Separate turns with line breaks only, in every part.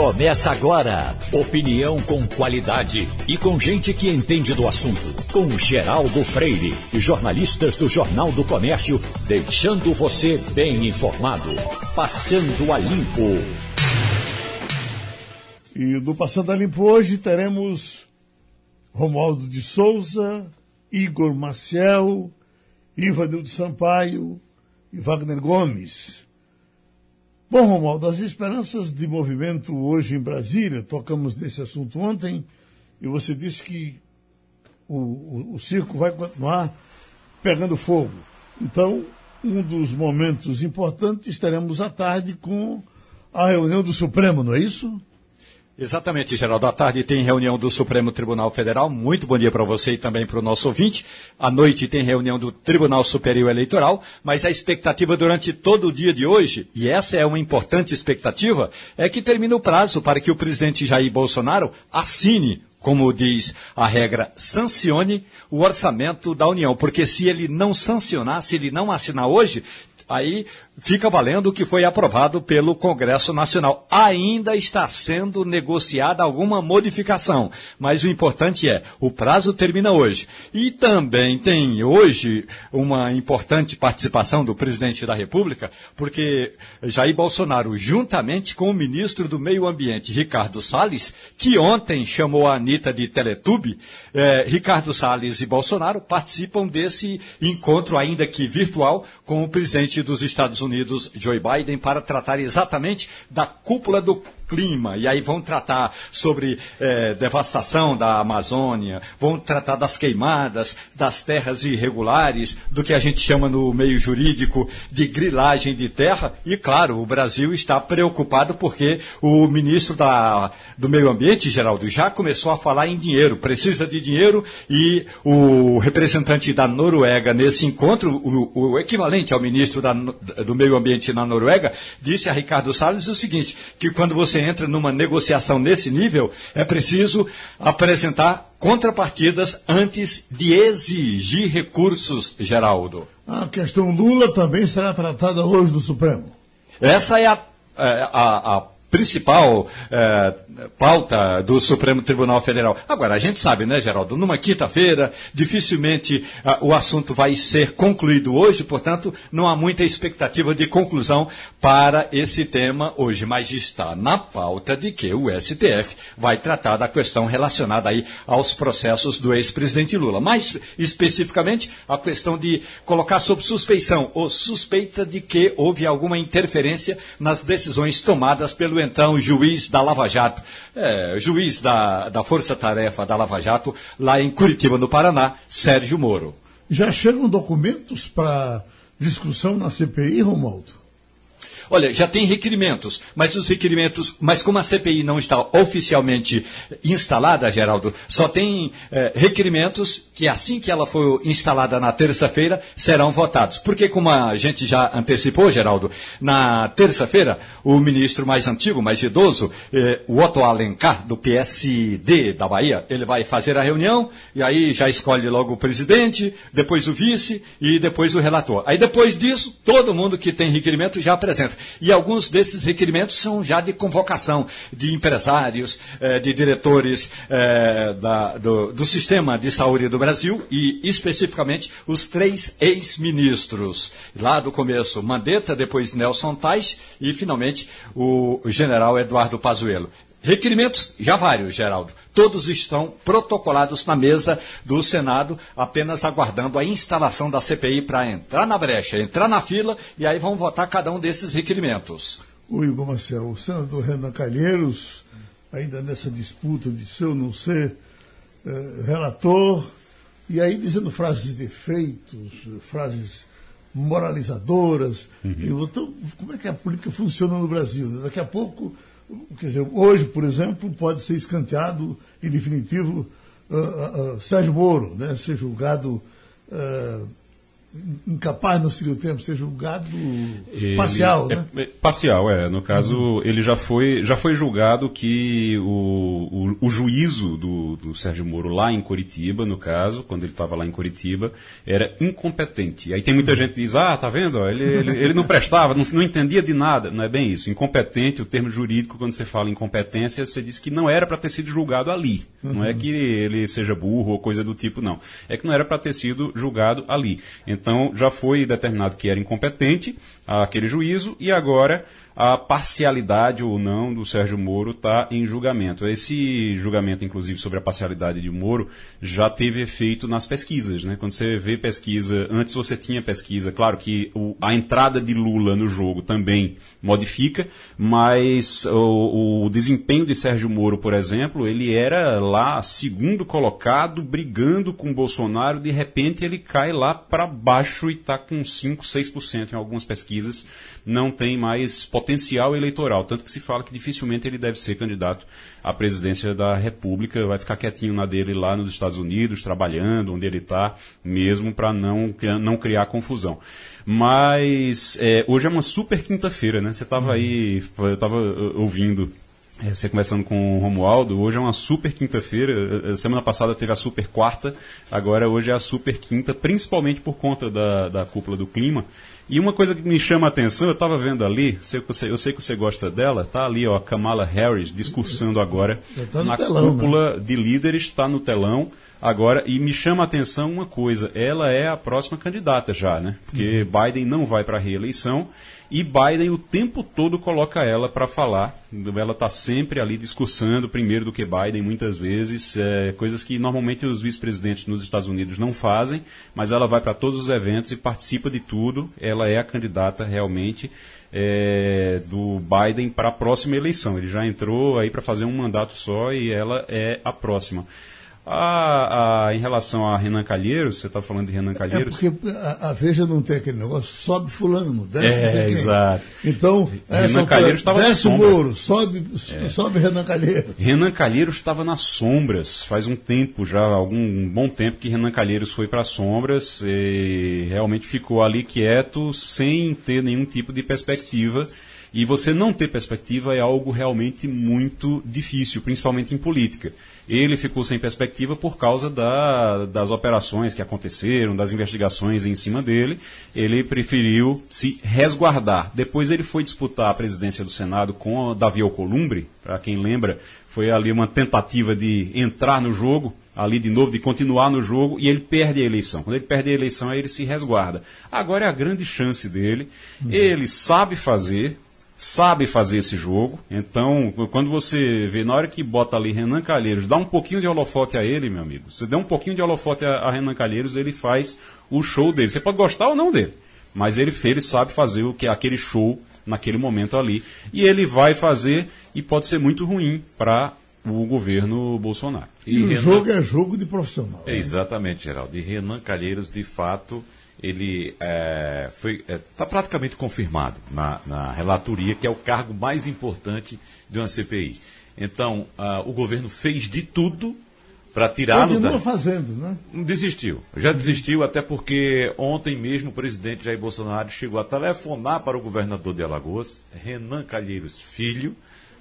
Começa agora. Opinião com qualidade e com gente que entende do assunto. Com Geraldo Freire e jornalistas do Jornal do Comércio, deixando você bem informado. Passando a Limpo.
E do Passando a Limpo hoje teremos Romualdo de Souza, Igor Maciel, Ivanildo Sampaio e Wagner Gomes. Bom, Romualdo, as esperanças de movimento hoje em Brasília, tocamos nesse assunto ontem, e você disse que o, o, o circo vai continuar pegando fogo. Então, um dos momentos importantes teremos à tarde com a reunião do Supremo, não é isso?
Exatamente, Geraldo. À tarde tem reunião do Supremo Tribunal Federal. Muito bom dia para você e também para o nosso ouvinte. À noite tem reunião do Tribunal Superior Eleitoral, mas a expectativa durante todo o dia de hoje, e essa é uma importante expectativa, é que termine o prazo para que o presidente Jair Bolsonaro assine como diz a regra, sancione o orçamento da União. Porque se ele não sancionar, se ele não assinar hoje, aí fica valendo o que foi aprovado pelo Congresso Nacional. Ainda está sendo negociada alguma modificação, mas o importante é, o prazo termina hoje. E também tem hoje uma importante participação do presidente da República, porque Jair Bolsonaro, juntamente com o ministro do Meio Ambiente, Ricardo Salles, que ontem chamou a Anitta de Teletube, eh, Ricardo Salles e Bolsonaro participam desse encontro, ainda que virtual, com o presidente dos Estados Unidos Unidos, Joe Biden, para tratar exatamente da cúpula do clima, e aí vão tratar sobre eh, devastação da Amazônia, vão tratar das queimadas, das terras irregulares, do que a gente chama no meio jurídico de grilagem de terra, e claro, o Brasil está preocupado porque o ministro da, do Meio Ambiente, Geraldo, já começou a falar em dinheiro, precisa de dinheiro, e o representante da Noruega nesse encontro, o, o equivalente ao ministro da, do Meio Ambiente na Noruega, disse a Ricardo Salles o seguinte, que quando você entra numa negociação nesse nível, é preciso apresentar contrapartidas antes de exigir recursos, Geraldo.
A questão Lula também será tratada hoje no Supremo.
Essa é a, é, a, a principal é, pauta do Supremo Tribunal Federal. Agora, a gente sabe, né, Geraldo, numa quinta-feira, dificilmente uh, o assunto vai ser concluído hoje, portanto, não há muita expectativa de conclusão para esse tema hoje, mas está na pauta de que o STF vai tratar da questão relacionada aí aos processos do ex-presidente Lula. Mais especificamente, a questão de colocar sob suspeição ou suspeita de que houve alguma interferência nas decisões tomadas pelo então juiz da Lava Jato, é, juiz da, da Força Tarefa da Lava Jato, lá em Curitiba, no Paraná, Sérgio Moro.
Já chegam documentos para discussão na CPI, Romualdo?
Olha, já tem requerimentos, mas os requerimentos, mas como a CPI não está oficialmente instalada, Geraldo, só tem eh, requerimentos que assim que ela for instalada na terça-feira serão votados. Porque como a gente já antecipou, Geraldo, na terça-feira o ministro mais antigo, mais idoso, eh, o Otto Alencar, do PSD da Bahia, ele vai fazer a reunião e aí já escolhe logo o presidente, depois o vice e depois o relator. Aí depois disso, todo mundo que tem requerimento já apresenta. E alguns desses requerimentos são já de convocação de empresários, eh, de diretores eh, do, do sistema de saúde do Brasil e especificamente os três ex-ministros. Lá do começo, Mandetta, depois Nelson Tais e finalmente o general Eduardo Pazuello. Requerimentos, já vários, Geraldo. Todos estão protocolados na mesa do Senado, apenas aguardando a instalação da CPI para entrar na brecha, entrar na fila e aí vão votar cada um desses requerimentos.
O Igor Marcel, o senador Renan Calheiros, ainda nessa disputa de ser ou não ser eh, relator, e aí dizendo frases de efeitos, frases moralizadoras. Uhum. Então, como é que a política funciona no Brasil? Daqui a pouco quer dizer, hoje, por exemplo, pode ser escanteado em definitivo uh, uh, uh, Sérgio Moro, né, ser julgado incapaz no segundo tempo ser julgado ele, parcial,
é,
né?
É, parcial, é. No caso, uhum. ele já foi, já foi julgado que o, o, o juízo do, do, Sérgio Moro lá em Curitiba, no caso, quando ele estava lá em Curitiba, era incompetente. Aí tem muita gente que diz, ah, tá vendo? Ele, ele, ele não prestava, não, não entendia de nada. Não é bem isso. Incompetente, o termo jurídico, quando você fala incompetência, você diz que não era para ter sido julgado ali. Uhum. Não é uhum. que ele seja burro ou coisa do tipo, não. É que não era para ter sido julgado ali. Então, já foi determinado que era incompetente aquele juízo e agora a parcialidade ou não do Sérgio Moro está em julgamento. Esse julgamento, inclusive, sobre a parcialidade de Moro, já teve efeito nas pesquisas. Né? Quando você vê pesquisa, antes você tinha pesquisa, claro que o, a entrada de Lula no jogo também modifica, mas o, o desempenho de Sérgio Moro, por exemplo, ele era lá segundo colocado, brigando com Bolsonaro, de repente ele cai lá para baixo e está com 5, 6% em algumas pesquisas, não tem mais potencial eleitoral, tanto que se fala que dificilmente ele deve ser candidato à presidência da República, vai ficar quietinho na dele lá nos Estados Unidos, trabalhando onde ele está, mesmo para não, não criar confusão. Mas é, hoje é uma super quinta-feira, né? Você estava aí, eu estava ouvindo é, você conversando com o Romualdo, hoje é uma super quinta-feira. Semana passada teve a super quarta, agora hoje é a super quinta, principalmente por conta da, da cúpula do clima. E uma coisa que me chama a atenção, eu estava vendo ali, sei você, eu sei que você gosta dela, tá ali, ó, Kamala Harris discursando agora
tá
na
telão,
cúpula
né?
de líderes, está no telão agora, e me chama a atenção uma coisa, ela é a próxima candidata já, né? Porque uhum. Biden não vai para a reeleição e Biden o tempo todo coloca ela para falar. Ela está sempre ali discursando primeiro do que Biden, muitas vezes, é, coisas que normalmente os vice-presidentes nos Estados Unidos não fazem, mas ela vai para todos os eventos e participa de tudo. Ela é a candidata realmente é, do Biden para a próxima eleição. Ele já entrou aí para fazer um mandato só e ela é a próxima. A, a, em relação a Renan Calheiros, você está falando de Renan Calheiros?
É porque a, a, Veja não tem aquele negócio, sobe fulano, desce
É, exato.
Então,
Renan Calheiros estava
desce o Moro, sobe, é. sobe Renan Calheiros.
Renan Calheiros estava nas sombras, faz um tempo já, algum um bom tempo que Renan Calheiros foi para as sombras e realmente ficou ali quieto, sem ter nenhum tipo de perspectiva. E você não ter perspectiva é algo realmente muito difícil, principalmente em política. Ele ficou sem perspectiva por causa da, das operações que aconteceram, das investigações em cima dele. Ele preferiu se resguardar. Depois ele foi disputar a presidência do Senado com Davi Alcolumbre, para quem lembra, foi ali uma tentativa de entrar no jogo, ali de novo, de continuar no jogo, e ele perde a eleição. Quando ele perde a eleição, aí ele se resguarda. Agora é a grande chance dele. Uhum. Ele sabe fazer, sabe fazer esse jogo. Então, quando você vê, na hora que bota ali Renan Calheiros, dá um pouquinho de holofote a ele, meu amigo. Você dá um pouquinho de holofote a, a Renan Calheiros, ele faz o show dele. Você pode gostar ou não dele, mas ele, ele sabe fazer o que é aquele show naquele momento ali. E ele vai fazer e pode ser muito ruim para o governo Bolsonaro.
E, e o Renan... jogo é jogo de profissional.
É, exatamente, Geraldo. E Renan Calheiros, de fato, ele é, foi está é, praticamente confirmado na, na, relatoria que é o cargo mais importante de uma CPI. Então, uh, o governo fez de tudo para tirá-lo
da... fazendo, né?
Desistiu. Já desistiu até porque ontem mesmo o presidente Jair Bolsonaro chegou a telefonar para o governador de Alagoas, Renan Calheiros Filho,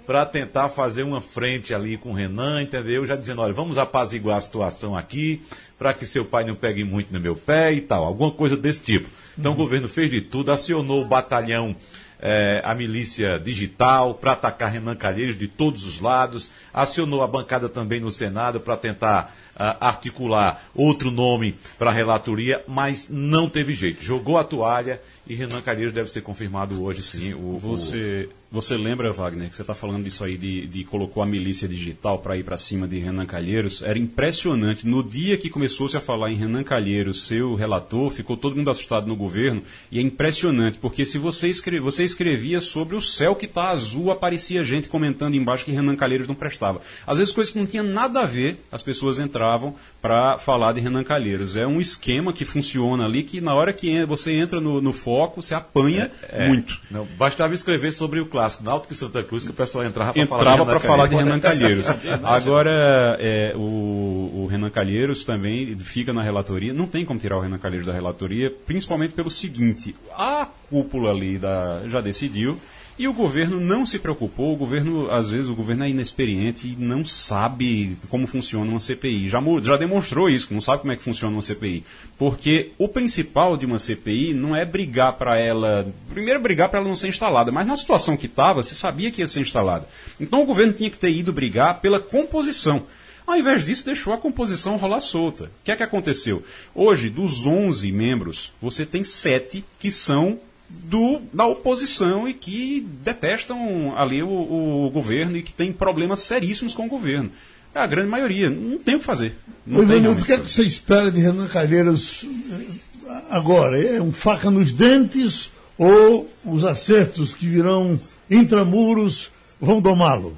para tentar fazer uma frente ali com o Renan, entendeu? Já dizendo, olha, vamos apaziguar a situação aqui, para que seu pai não pegue muito no meu pé e tal, alguma coisa desse tipo. Então uhum. o governo fez de tudo, acionou o batalhão, é, a milícia digital, para atacar Renan Calheiros de todos os lados, acionou a bancada também no Senado para tentar uh, articular outro nome para a relatoria, mas não teve jeito. Jogou a toalha e Renan Calheiros deve ser confirmado hoje, sim. O,
você, você lembra, Wagner, que você está falando disso aí, de, de colocou a milícia digital para ir para cima de Renan Calheiros? Era impressionante. No dia que começou-se a falar em Renan Calheiros, seu relator, ficou todo mundo assustado no governo. E é impressionante, porque se você, escreve, você escrevia sobre o céu que está azul, aparecia gente comentando embaixo que Renan Calheiros não prestava. Às vezes coisas que não tinham nada a ver, as pessoas entravam para falar de Renan Calheiros. É um esquema que funciona ali, que na hora que você entra no, no foco, você apanha é, é, muito.
Não, bastava escrever sobre o clássico Náutico e Santa Cruz que o pessoal entrava para falar de
para falar de. Renan Calheiros. Agora, é, o, o Renan Calheiros também fica na relatoria. Não tem como tirar o Renan Calheiros da relatoria, principalmente pelo seguinte: a cúpula ali da, já decidiu. E o governo não se preocupou, o governo, às vezes, o governo é inexperiente e não sabe como funciona uma CPI. Já, já demonstrou isso, não sabe como é que funciona uma CPI. Porque o principal de uma CPI não é brigar para ela. Primeiro, brigar para ela não ser instalada, mas na situação que estava, você sabia que ia ser instalada. Então o governo tinha que ter ido brigar pela composição. Ao invés disso, deixou a composição rolar solta. O que é que aconteceu? Hoje, dos 11 membros, você tem sete que são do, da oposição e que detestam ali o, o governo e que têm problemas seríssimos com o governo. É a grande maioria. Não tem o que fazer. Não tem realmente
o que é
o
que
que
você espera de Renan Calheiros eh, agora? É um faca nos dentes ou os acertos que virão intramuros vão domá-lo?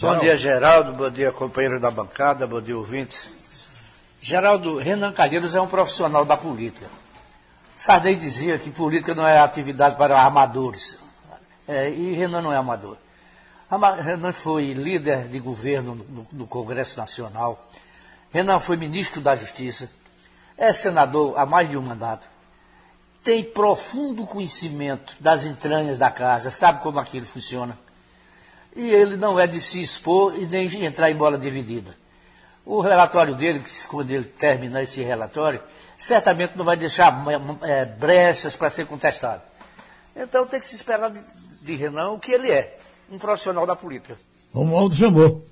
Bom dia, Geraldo. Bom dia, companheiro da bancada. Bom dia, ouvintes. Geraldo, Renan Calheiros é um profissional da política. Sarney dizia que política não é atividade para armadores. É, e Renan não é amador. Ama- Renan foi líder de governo no, no Congresso Nacional. Renan foi ministro da Justiça. É senador há mais de um mandato. Tem profundo conhecimento das entranhas da casa, sabe como aquilo funciona e ele não é de se expor e nem de entrar em bola dividida. O relatório dele, quando ele terminar esse relatório, certamente não vai deixar é, brechas para ser contestado. Então tem que se esperar de, de Renan o que ele é, um profissional da política.
Romualdo chamou.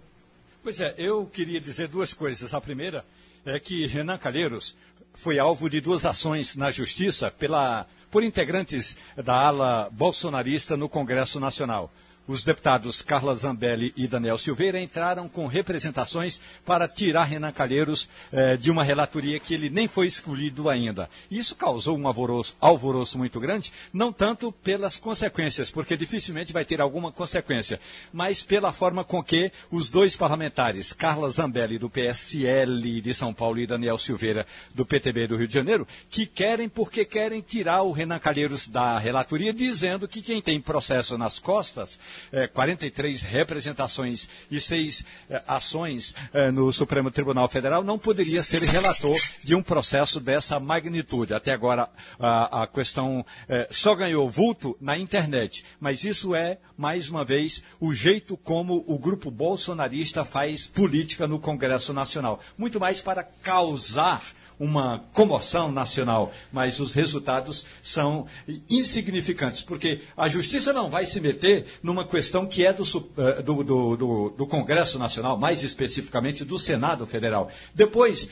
Pois é, eu queria dizer duas coisas. A primeira é que Renan Calheiros foi alvo de duas ações na Justiça pela, por integrantes da ala bolsonarista no Congresso Nacional. Os deputados Carla Zambelli e Daniel Silveira entraram com representações para tirar Renan Calheiros eh, de uma relatoria que ele nem foi escolhido ainda. Isso causou um alvoroço, alvoroço muito grande, não tanto pelas consequências, porque dificilmente vai ter alguma consequência, mas pela forma com que os dois parlamentares, Carla Zambelli do PSL de São Paulo e Daniel Silveira do PTB do Rio de Janeiro, que querem porque querem tirar o Renan Calheiros da relatoria, dizendo que quem tem processo nas costas eh, 43 representações e seis eh, ações eh, no Supremo Tribunal Federal, não poderia ser relator de um processo dessa magnitude. Até agora, a, a questão eh, só ganhou vulto na internet, mas isso é, mais uma vez, o jeito como o grupo bolsonarista faz política no Congresso Nacional. Muito mais para causar uma comoção nacional, mas os resultados são insignificantes, porque a justiça não vai se meter numa questão que é do, do, do, do, do Congresso Nacional, mais especificamente do Senado Federal. Depois,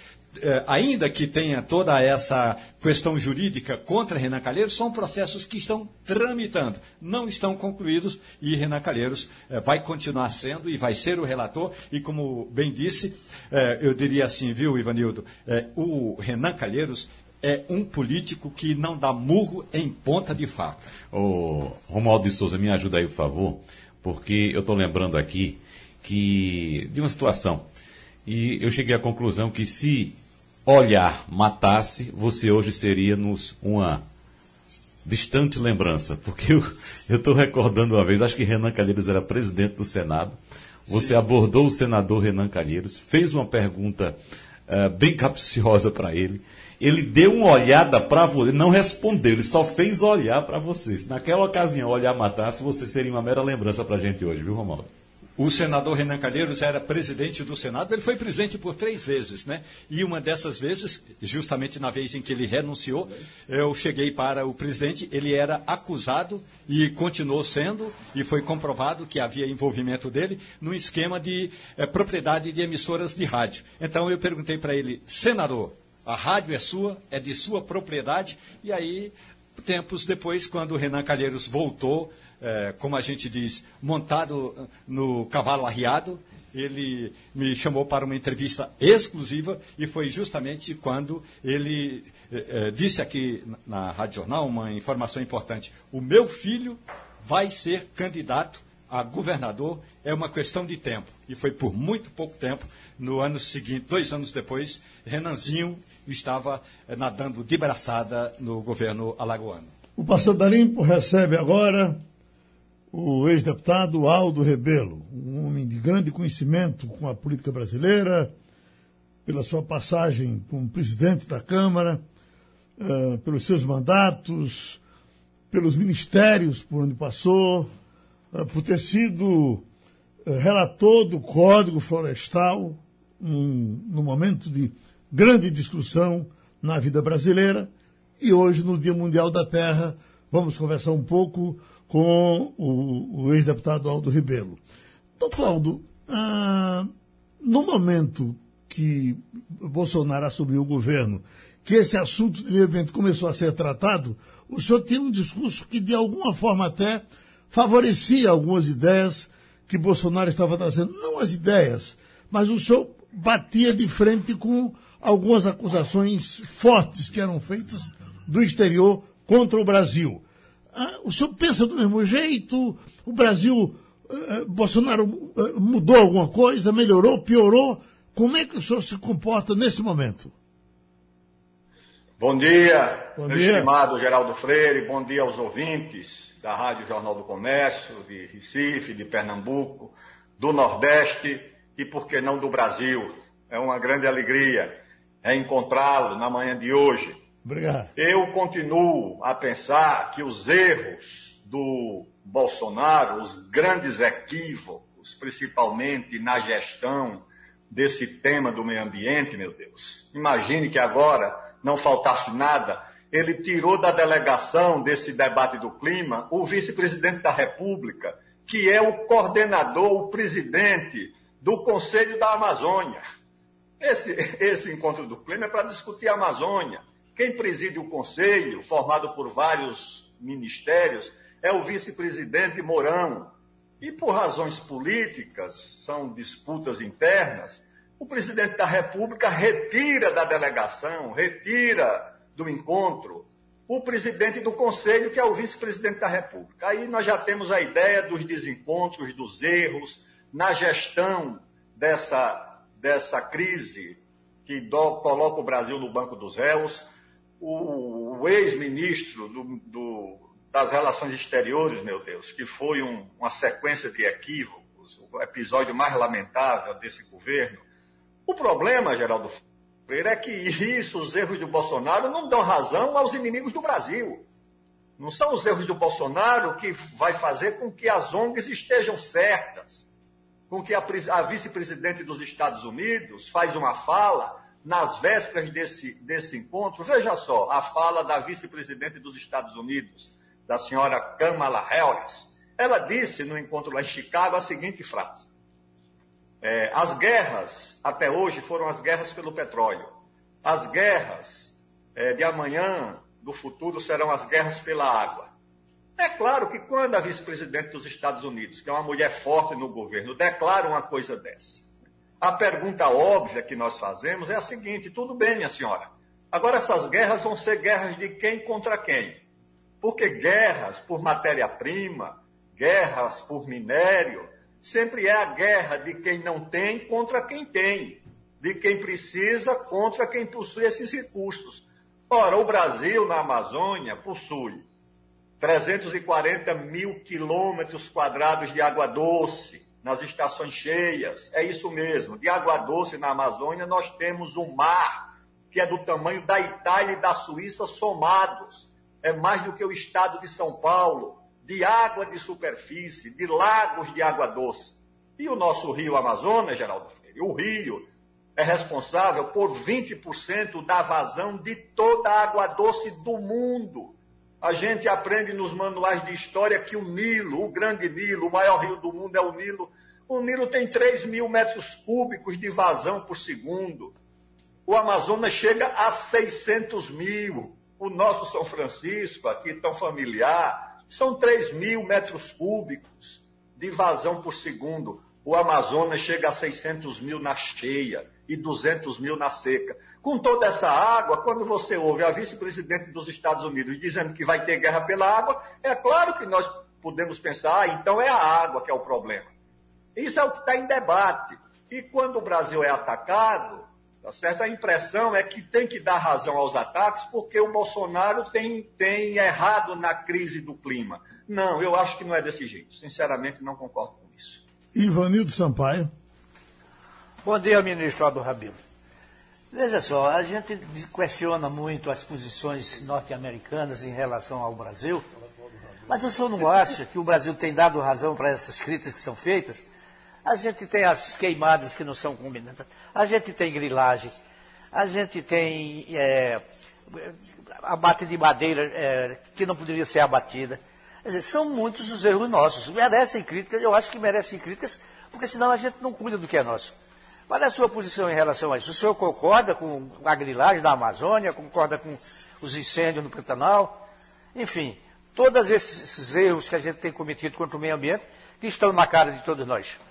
ainda que tenha toda essa questão jurídica contra Renan Calheiros, são processos que estão tramitando, não estão concluídos e Renan Calheiros vai continuar sendo e vai ser o relator. E como bem disse, eu diria assim, viu, Ivanildo, o Renan Calheiros é um político que não dá murro em ponta de faca.
Ô, Romualdo de Souza, me ajuda aí, por favor, porque eu estou lembrando aqui que de uma situação. E eu cheguei à conclusão que se olhar matasse, você hoje seria nos uma distante lembrança. Porque eu estou recordando uma vez, acho que Renan Calheiros era presidente do Senado. Você Sim. abordou o senador Renan Calheiros, fez uma pergunta uh, bem capciosa para ele. Ele deu uma olhada para você, não respondeu, ele só fez olhar para você. Se naquela ocasião olhar matasse, você seria uma mera lembrança para a gente hoje, viu, Romualdo?
O senador Renan Calheiros era presidente do Senado, ele foi presidente por três vezes, né? E uma dessas vezes, justamente na vez em que ele renunciou, eu cheguei para o presidente, ele era acusado e continuou sendo, e foi comprovado que havia envolvimento dele no esquema de eh, propriedade de emissoras de rádio. Então eu perguntei para ele, senador, a rádio é sua, é de sua propriedade, e aí, tempos depois, quando o Renan Calheiros voltou, é, como a gente diz, montado no cavalo arriado, ele me chamou para uma entrevista exclusiva e foi justamente quando ele é, disse aqui na Rádio Jornal uma informação importante. O meu filho vai ser candidato a governador, é uma questão de tempo. E foi por muito pouco tempo, no ano seguinte, dois anos depois, Renanzinho estava nadando de braçada no governo alagoano.
O Passando Limpo recebe agora o ex-deputado Aldo Rebelo, um homem de grande conhecimento com a política brasileira, pela sua passagem como presidente da Câmara, uh, pelos seus mandatos, pelos ministérios por onde passou, uh, por ter sido uh, relator do Código Florestal, num, num momento de grande discussão na vida brasileira. E hoje, no Dia Mundial da Terra, vamos conversar um pouco com o, o ex-deputado Aldo Rebelo. Doutor Aldo, ah, no momento que Bolsonaro assumiu o governo, que esse assunto de meio começou a ser tratado, o senhor tinha um discurso que, de alguma forma, até favorecia algumas ideias que Bolsonaro estava trazendo. Não as ideias, mas o senhor batia de frente com algumas acusações fortes que eram feitas do exterior contra o Brasil. Ah, o senhor pensa do mesmo jeito? O Brasil, Bolsonaro mudou alguma coisa, melhorou, piorou? Como é que o senhor se comporta nesse momento?
Bom dia, bom meu dia. estimado Geraldo Freire, bom dia aos ouvintes da Rádio Jornal do Comércio, de Recife, de Pernambuco, do Nordeste e, por que não, do Brasil. É uma grande alegria encontrá-lo na manhã de hoje.
Obrigado.
Eu continuo a pensar que os erros do Bolsonaro, os grandes equívocos, principalmente na gestão desse tema do meio ambiente, meu Deus. Imagine que agora não faltasse nada, ele tirou da delegação desse debate do clima o vice-presidente da República, que é o coordenador, o presidente do Conselho da Amazônia. Esse, esse encontro do clima é para discutir a Amazônia. Quem preside o conselho, formado por vários ministérios, é o vice-presidente Mourão. E por razões políticas, são disputas internas, o presidente da República retira da delegação, retira do encontro o presidente do conselho, que é o vice-presidente da República. Aí nós já temos a ideia dos desencontros, dos erros na gestão dessa, dessa crise que do, coloca o Brasil no banco dos réus o, o ex-ministro do, do, das Relações Exteriores, meu Deus, que foi um, uma sequência de equívocos, o episódio mais lamentável desse governo. O problema, Geraldo Freire, é que isso, os erros do Bolsonaro, não dão razão aos inimigos do Brasil. Não são os erros do Bolsonaro que vai fazer com que as ONGs estejam certas, com que a, a vice-presidente dos Estados Unidos faz uma fala nas vésperas desse, desse encontro, veja só a fala da vice-presidente dos Estados Unidos, da senhora Kamala Harris. Ela disse no encontro lá em Chicago a seguinte frase: é, As guerras até hoje foram as guerras pelo petróleo. As guerras é, de amanhã, do futuro, serão as guerras pela água. É claro que quando a vice-presidente dos Estados Unidos, que é uma mulher forte no governo, declara uma coisa dessa, a pergunta óbvia que nós fazemos é a seguinte: tudo bem, minha senhora. Agora, essas guerras vão ser guerras de quem contra quem? Porque guerras por matéria-prima, guerras por minério, sempre é a guerra de quem não tem contra quem tem, de quem precisa contra quem possui esses recursos. Ora, o Brasil, na Amazônia, possui 340 mil quilômetros quadrados de água doce, nas estações cheias. É isso mesmo. De água doce na Amazônia, nós temos um mar que é do tamanho da Itália e da Suíça somados. É mais do que o estado de São Paulo, de água de superfície, de lagos de água doce. E o nosso rio Amazonas, Geraldo Freire, o rio é responsável por 20% da vazão de toda a água doce do mundo. A gente aprende nos manuais de história que o Nilo, o grande Nilo, o maior rio do mundo é o Nilo. O Nilo tem 3 mil metros cúbicos de vazão por segundo. O Amazonas chega a 600 mil. O nosso São Francisco, aqui tão familiar, são 3 mil metros cúbicos de vazão por segundo. O Amazonas chega a 600 mil na cheia e 200 mil na seca. Com toda essa água, quando você ouve a vice-presidente dos Estados Unidos dizendo que vai ter guerra pela água, é claro que nós podemos pensar, ah, então é a água que é o problema. Isso é o que está em debate. E quando o Brasil é atacado, tá certo? a impressão é que tem que dar razão aos ataques porque o Bolsonaro tem, tem errado na crise do clima. Não, eu acho que não é desse jeito. Sinceramente, não concordo com isso.
Ivanildo Sampaio.
Bom dia, ministro Aldo Rabino. Veja só, a gente questiona muito as posições norte-americanas em relação ao Brasil, mas o senhor não acha que o Brasil tem dado razão para essas críticas que são feitas? A gente tem as queimadas que não são combinadas, a gente tem grilagem, a gente tem é, abate de madeira é, que não poderia ser abatida. Dizer, são muitos os erros nossos. Merecem críticas, eu acho que merecem críticas, porque senão a gente não cuida do que é nosso. Qual é a sua posição em relação a isso? O senhor concorda com a grilagem da Amazônia, concorda com os incêndios no Pantanal? Enfim, todos esses erros que a gente tem cometido contra o meio ambiente que estão na cara de todos nós.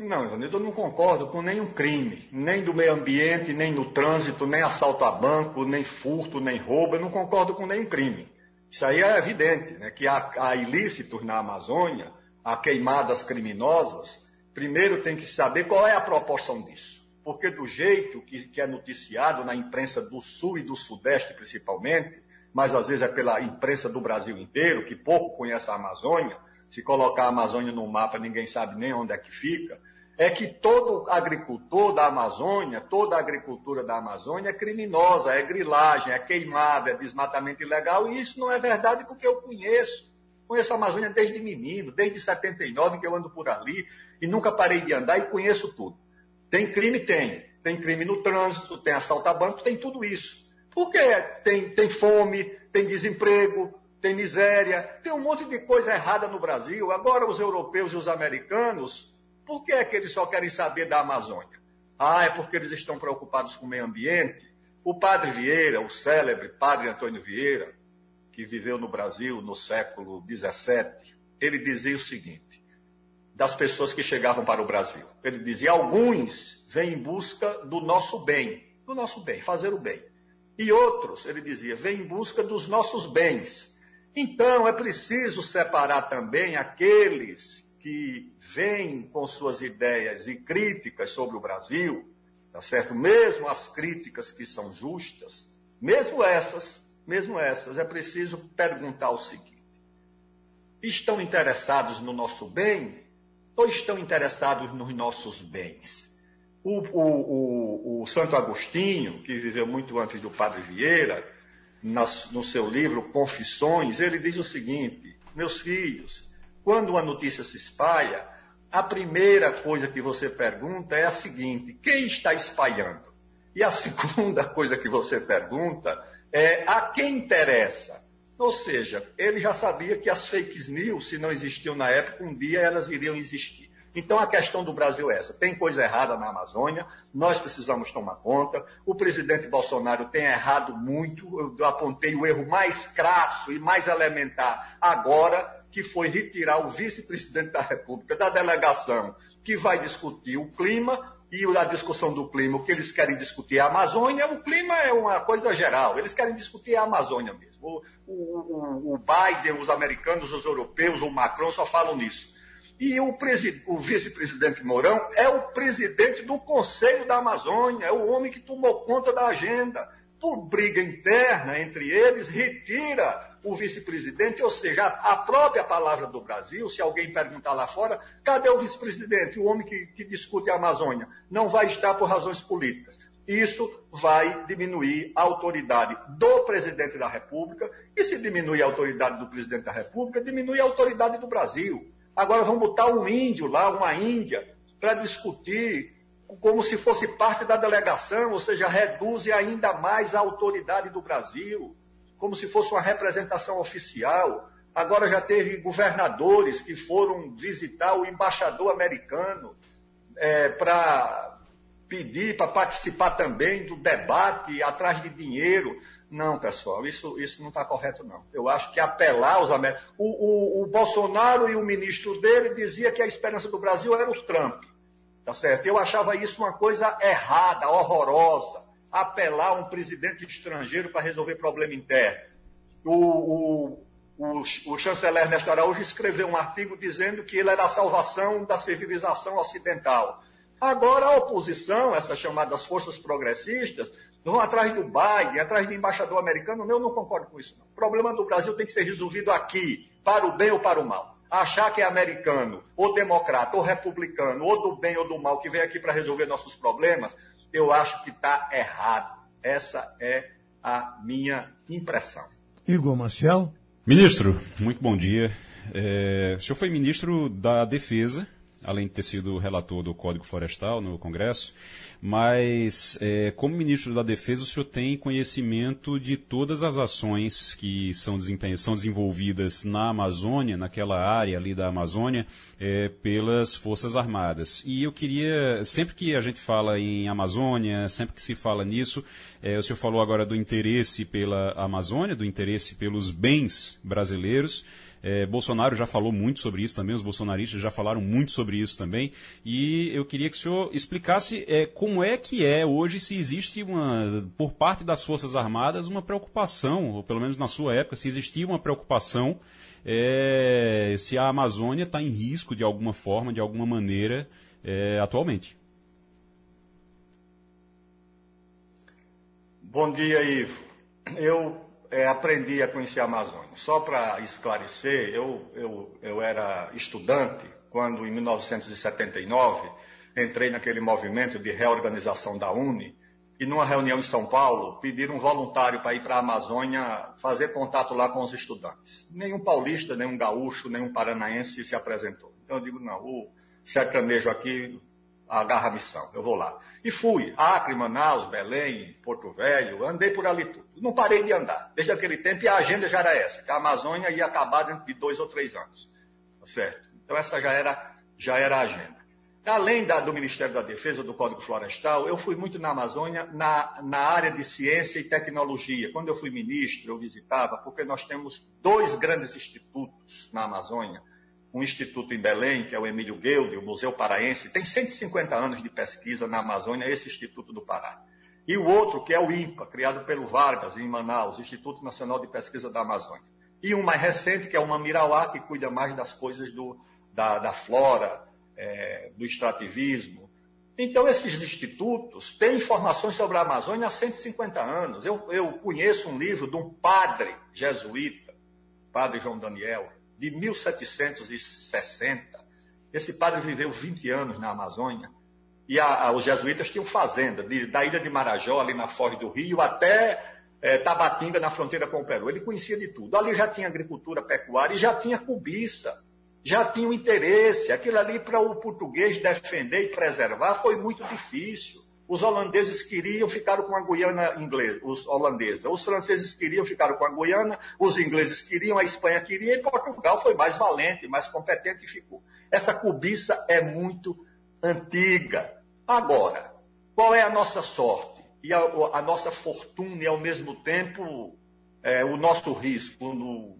Não, Ivanildo, eu não concordo com nenhum crime, nem do meio ambiente, nem no trânsito, nem assalto a banco, nem furto, nem roubo, eu não concordo com nenhum crime. Isso aí é evidente, né, que há, há ilícitos na Amazônia, há queimadas criminosas, primeiro tem que saber qual é a proporção disso. Porque do jeito que, que é noticiado na imprensa do Sul e do Sudeste principalmente, mas às vezes é pela imprensa do Brasil inteiro, que pouco conhece a Amazônia, se colocar a Amazônia no mapa ninguém sabe nem onde é que fica, é que todo agricultor da Amazônia, toda a agricultura da Amazônia é criminosa, é grilagem, é queimada, é desmatamento ilegal, e isso não é verdade porque eu conheço. Conheço a Amazônia desde menino, desde 79 que eu ando por ali, e nunca parei de andar e conheço tudo. Tem crime? Tem. Tem crime no trânsito, tem assalto a banco, tem tudo isso. Porque tem, tem fome, tem desemprego, tem miséria, tem um monte de coisa errada no Brasil. Agora os europeus e os americanos, por que é que eles só querem saber da Amazônia? Ah, é porque eles estão preocupados com o meio ambiente. O padre Vieira, o célebre padre Antônio Vieira, que viveu no Brasil no século XVII, ele dizia o seguinte: das pessoas que chegavam para o Brasil. Ele dizia: alguns vêm em busca do nosso bem, do nosso bem, fazer o bem. E outros, ele dizia, vêm em busca dos nossos bens. Então é preciso separar também aqueles que vêm com suas ideias e críticas sobre o Brasil, tá certo? Mesmo as críticas que são justas, mesmo essas, mesmo essas, é preciso perguntar o seguinte: estão interessados no nosso bem ou estão interessados nos nossos bens? O, o, o, o Santo Agostinho, que viveu muito antes do Padre Vieira, no seu livro Confissões, ele diz o seguinte: Meus filhos, quando uma notícia se espalha, a primeira coisa que você pergunta é a seguinte: quem está espalhando? E a segunda coisa que você pergunta é a quem interessa. Ou seja, ele já sabia que as fake news, se não existiam na época, um dia elas iriam existir. Então a questão do Brasil é essa: tem coisa errada na Amazônia, nós precisamos tomar conta. O presidente Bolsonaro tem errado muito, eu apontei o erro mais crasso e mais elementar agora, que foi retirar o vice-presidente da República da delegação que vai discutir o clima e a discussão do clima, o que eles querem discutir é a Amazônia, o clima é uma coisa geral, eles querem discutir a Amazônia mesmo. O, o, o Biden, os americanos, os europeus, o Macron só falam nisso. E o, o vice-presidente Mourão é o presidente do Conselho da Amazônia, é o homem que tomou conta da agenda. Por briga interna entre eles, retira o vice-presidente, ou seja, a própria palavra do Brasil, se alguém perguntar lá fora, cadê o vice-presidente, o homem que, que discute a Amazônia? Não vai estar por razões políticas. Isso vai diminuir a autoridade do presidente da República, e se diminuir a autoridade do presidente da República, diminui a autoridade do Brasil. Agora vão botar um índio lá, uma índia, para discutir como se fosse parte da delegação, ou seja, reduz ainda mais a autoridade do Brasil, como se fosse uma representação oficial. Agora já teve governadores que foram visitar o embaixador americano é, para pedir para participar também do debate atrás de dinheiro. Não, pessoal, isso, isso não está correto, não. Eu acho que apelar aos americanos. O, o, o, Bolsonaro e o ministro dele dizia que a esperança do Brasil era o Trump. Tá certo? Eu achava isso uma coisa errada, horrorosa. Apelar um presidente estrangeiro para resolver problema interno. O, o, o, o chanceler Ernesto Araújo escreveu um artigo dizendo que ele era a salvação da civilização ocidental. Agora a oposição, essas chamadas forças progressistas, vão atrás do Biden, atrás do embaixador americano. Eu não concordo com isso. Não. O problema do Brasil tem que ser resolvido aqui, para o bem ou para o mal. Achar que é americano, ou democrata, ou republicano, ou do bem ou do mal, que vem aqui para resolver nossos problemas, eu acho que está errado. Essa é a minha impressão.
Igor Marcel.
Ministro, muito bom dia. É, o senhor foi ministro da Defesa além de ter sido relator do Código Florestal no Congresso, mas é, como ministro da Defesa, o senhor tem conhecimento de todas as ações que são, são desenvolvidas na Amazônia, naquela área ali da Amazônia, é, pelas Forças Armadas. E eu queria, sempre que a gente fala em Amazônia, sempre que se fala nisso, é, o senhor falou agora do interesse pela Amazônia, do interesse pelos bens brasileiros. É, Bolsonaro já falou muito sobre isso também, os bolsonaristas já falaram muito sobre isso também. E eu queria que o senhor explicasse é, como é que é hoje, se existe uma, por parte das Forças Armadas, uma preocupação, ou pelo menos na sua época, se existia uma preocupação é, se a Amazônia está em risco de alguma forma, de alguma maneira, é, atualmente.
Bom dia, Ivo. Eu é, aprendi a conhecer a Amazônia. Só para esclarecer, eu, eu, eu era estudante quando, em 1979, entrei naquele movimento de reorganização da UNE e, numa reunião em São Paulo, pediram um voluntário para ir para a Amazônia fazer contato lá com os estudantes. Nenhum paulista, nenhum gaúcho, nenhum paranaense se apresentou. Então eu digo, não, o sertanejo aqui agarra a missão, eu vou lá. E fui. Acre, Manaus, Belém, Porto Velho, andei por ali tudo. Não parei de andar. Desde aquele tempo, e a agenda já era essa, que a Amazônia ia acabar dentro de dois ou três anos. Tá certo? Então essa já era, já era a agenda. Além da, do Ministério da Defesa, do Código Florestal, eu fui muito na Amazônia, na, na área de ciência e tecnologia. Quando eu fui ministro, eu visitava, porque nós temos dois grandes institutos na Amazônia um instituto em Belém, que é o Emílio Guilde, o Museu Paraense, tem 150 anos de pesquisa na Amazônia, esse Instituto do Pará. E o outro, que é o INPA, criado pelo Vargas, em Manaus, Instituto Nacional de Pesquisa da Amazônia. E um mais recente, que é o Mamirauá, que cuida mais das coisas do, da, da flora, é, do extrativismo. Então, esses institutos têm informações sobre a Amazônia há 150 anos. Eu, eu conheço um livro de um padre jesuíta, padre João Daniel, de 1760. Esse padre viveu 20 anos na Amazônia. E a, a, os jesuítas tinham fazenda, de, da ilha de Marajó, ali na foz do Rio, até é, Tabatinga, na fronteira com o Peru. Ele conhecia de tudo. Ali já tinha agricultura pecuária e já tinha cobiça. Já tinha o interesse. Aquilo ali para o português defender e preservar foi muito difícil. Os holandeses queriam, ficaram com a Guiana inglesa, os holandeses. Os franceses queriam, ficaram com a Guiana. Os ingleses queriam, a Espanha queria, e Portugal foi mais valente, mais competente e ficou. Essa cobiça é muito antiga. Agora, qual é a nossa sorte e a, a nossa fortuna e, ao mesmo tempo, é, o nosso risco, o,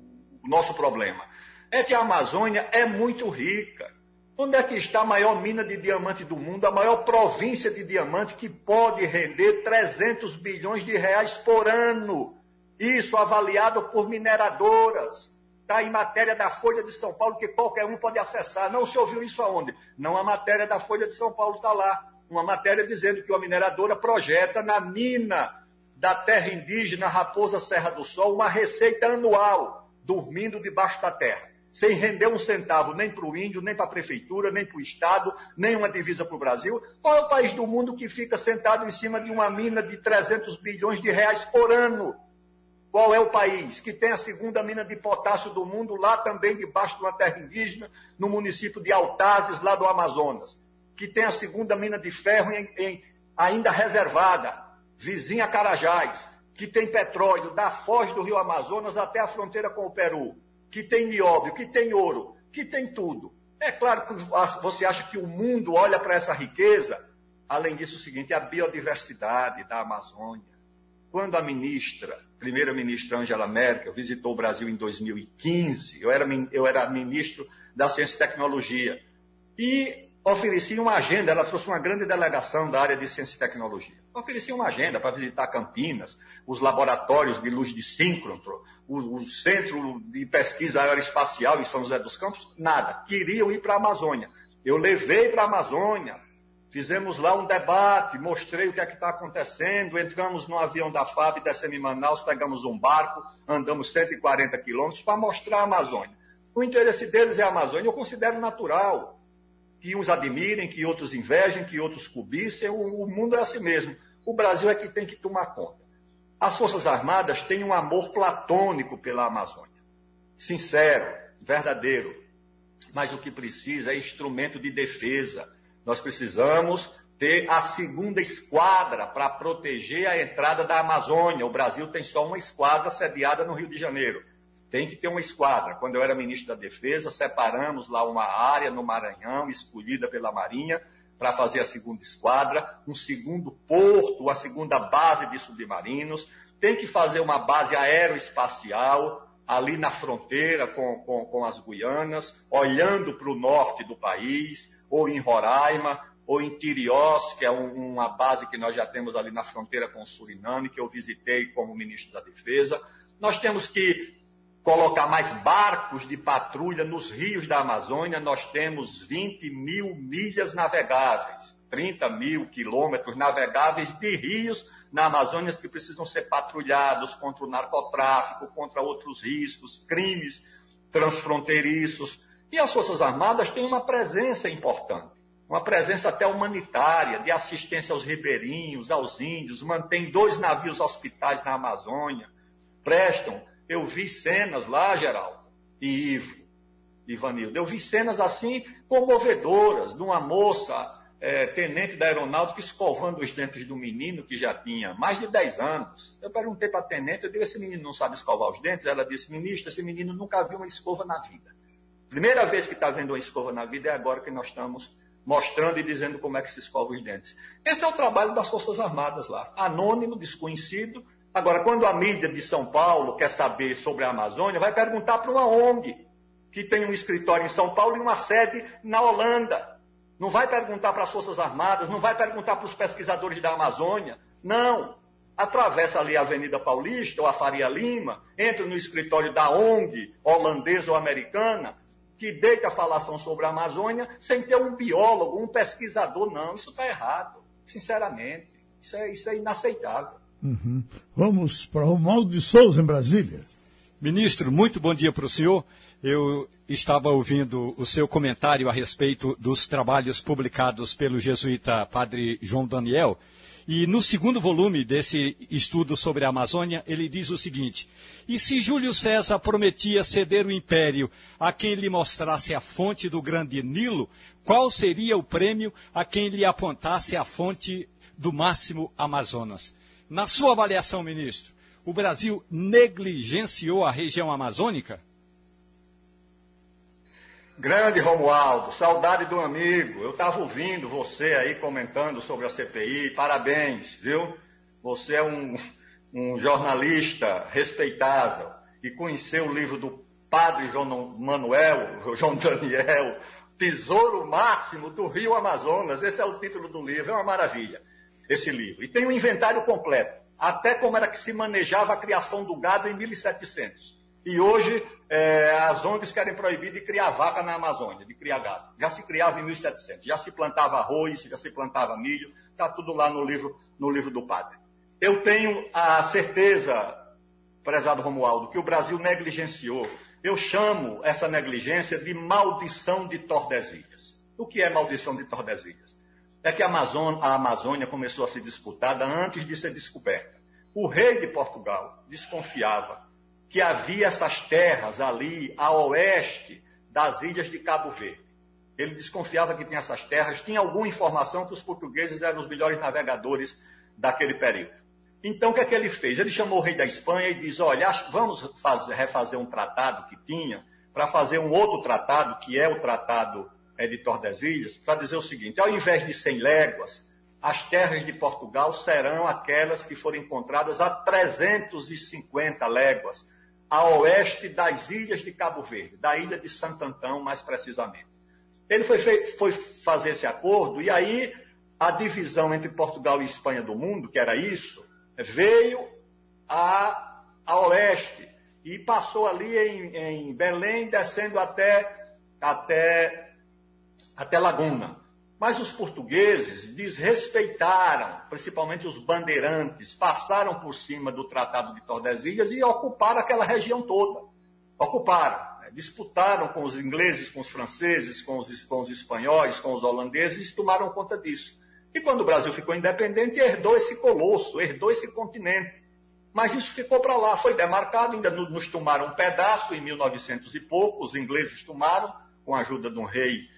o nosso problema? É que a Amazônia é muito rica. Onde é que está a maior mina de diamante do mundo, a maior província de diamante que pode render 300 bilhões de reais por ano? Isso avaliado por mineradoras. Está em matéria da Folha de São Paulo que qualquer um pode acessar. Não se ouviu isso aonde? Não a matéria da Folha de São Paulo está lá. Uma matéria dizendo que uma mineradora projeta na mina da terra indígena Raposa Serra do Sol uma receita anual, dormindo debaixo da terra sem render um centavo nem para o índio, nem para a prefeitura, nem para o Estado, nem uma divisa para o Brasil? Qual é o país do mundo que fica sentado em cima de uma mina de 300 bilhões de reais por ano? Qual é o país que tem a segunda mina de potássio do mundo, lá também debaixo de uma terra indígena, no município de Altazes, lá do Amazonas? Que tem a segunda mina de ferro em, em, ainda reservada, vizinha Carajás, que tem petróleo da foz do rio Amazonas até a fronteira com o Peru que tem nióbio, que tem ouro, que tem tudo. É claro que você acha que o mundo olha para essa riqueza. Além disso, o seguinte, a biodiversidade da Amazônia. Quando a ministra, primeira-ministra Angela Merkel, visitou o Brasil em 2015, eu era, eu era ministro da Ciência e Tecnologia, e oferecia uma agenda, ela trouxe uma grande delegação da área de ciência e tecnologia. Oferecia uma agenda para visitar Campinas, os laboratórios de luz de síncrono, o, o, centro de pesquisa aeroespacial em São José dos Campos, nada. Queriam ir para a Amazônia. Eu levei para a Amazônia Fizemos lá um debate, mostrei o que é que está acontecendo, entramos no avião da FAB, descemos em Manaus, pegamos um barco, andamos 140 quilômetros para mostrar a Amazônia. O interesse deles é a Amazônia, eu considero natural que uns admirem, que outros invejem, que outros cobissem, o, o mundo é assim mesmo. O Brasil é que tem que tomar conta. As Forças Armadas têm um amor platônico pela Amazônia. Sincero, verdadeiro. Mas o que precisa é instrumento de defesa. Nós precisamos ter a segunda esquadra para proteger a entrada da Amazônia. O Brasil tem só uma esquadra sediada no Rio de Janeiro. Tem que ter uma esquadra. Quando eu era ministro da Defesa, separamos lá uma área no Maranhão, escolhida pela Marinha, para fazer a segunda esquadra, um segundo porto, a segunda base de submarinos. Tem que fazer uma base aeroespacial ali na fronteira com, com, com as Guianas, olhando para o norte do país, ou em Roraima, ou em Tiriós, que é um, uma base que nós já temos ali na fronteira com o Suriname, que eu visitei como ministro da Defesa. Nós temos que colocar mais barcos de patrulha nos rios da Amazônia, nós temos 20 mil milhas navegáveis, 30 mil quilômetros navegáveis de rios na Amazônia que precisam ser patrulhados contra o narcotráfico, contra outros riscos, crimes transfronteiriços. E as Forças Armadas têm uma presença importante, uma presença até humanitária, de assistência aos ribeirinhos, aos índios, mantém dois navios hospitais na Amazônia, prestam eu vi cenas lá, Geraldo e Ivo, Ivanildo, eu vi cenas assim comovedoras de uma moça é, tenente da aeronáutica escovando os dentes do menino que já tinha mais de 10 anos. Eu perguntei para a tenente, eu disse, esse menino não sabe escovar os dentes? Ela disse, ministro, esse menino nunca viu uma escova na vida. Primeira vez que está vendo uma escova na vida é agora que nós estamos mostrando e dizendo como é que se escova os dentes. Esse é o trabalho das Forças Armadas lá. Anônimo, desconhecido, Agora, quando a mídia de São Paulo quer saber sobre a Amazônia, vai perguntar para uma ONG, que tem um escritório em São Paulo e uma sede na Holanda. Não vai perguntar para as Forças Armadas, não vai perguntar para os pesquisadores da Amazônia. Não. Atravessa ali a Avenida Paulista ou a Faria Lima, entra no escritório da ONG holandesa ou americana, que deita a falação sobre a Amazônia sem ter um biólogo, um pesquisador. Não, isso está errado. Sinceramente. Isso é, isso é inaceitável.
Uhum. Vamos para Romualdo de Souza, em Brasília.
Ministro, muito bom dia para o senhor. Eu estava ouvindo o seu comentário a respeito dos trabalhos publicados pelo jesuíta Padre João Daniel. E no segundo volume desse estudo sobre a Amazônia, ele diz o seguinte: E se Júlio César prometia ceder o império a quem lhe mostrasse a fonte do grande Nilo, qual seria o prêmio a quem lhe apontasse a fonte do máximo Amazonas? Na sua avaliação, ministro, o Brasil negligenciou a região amazônica?
Grande Romualdo, saudade do amigo. Eu estava ouvindo você aí comentando sobre a CPI. Parabéns, viu? Você é um, um jornalista respeitável e conheceu o livro do padre João Manuel, João Daniel, Tesouro Máximo do Rio Amazonas. Esse é o título do livro, é uma maravilha esse livro. E tem um inventário completo, até como era que se manejava a criação do gado em 1700. E hoje é, as ONGs querem proibir de criar vaca na Amazônia, de criar gado. Já se criava em 1700, já se plantava arroz, já se plantava milho, está tudo lá no livro, no livro do padre. Eu tenho a certeza, prezado Romualdo, que o Brasil negligenciou. Eu chamo essa negligência de maldição de Tordesilhas. O que é maldição de Tordesilhas? É que a Amazônia, a Amazônia começou a ser disputada antes de ser descoberta. O rei de Portugal desconfiava que havia essas terras ali a oeste das ilhas de Cabo Verde. Ele desconfiava que tinha essas terras, tinha alguma informação que os portugueses eram os melhores navegadores daquele período. Então, o que é que ele fez? Ele chamou o rei da Espanha e disse: Olha, vamos fazer, refazer um tratado que tinha, para fazer um outro tratado, que é o Tratado é, de Tordesilhas, para dizer o seguinte: ao invés de 100 léguas, as terras de Portugal serão aquelas que foram encontradas a 350 léguas, a oeste das ilhas de Cabo Verde, da ilha de Santo Antão, mais precisamente. Ele foi, feito, foi fazer esse acordo, e aí a divisão entre Portugal e Espanha do mundo, que era isso, veio a, a oeste e passou ali em, em Belém, descendo até, até até Laguna. Mas os portugueses desrespeitaram, principalmente os bandeirantes, passaram por cima do Tratado de Tordesilhas e ocuparam aquela região toda. Ocuparam, né? disputaram com os ingleses, com os franceses, com os, com os espanhóis, com os holandeses e tomaram conta disso. E quando o Brasil ficou independente, herdou esse colosso, herdou esse continente. Mas isso ficou para lá, foi demarcado, ainda nos tomaram um pedaço em 1900 e pouco, os ingleses tomaram, com a ajuda de um rei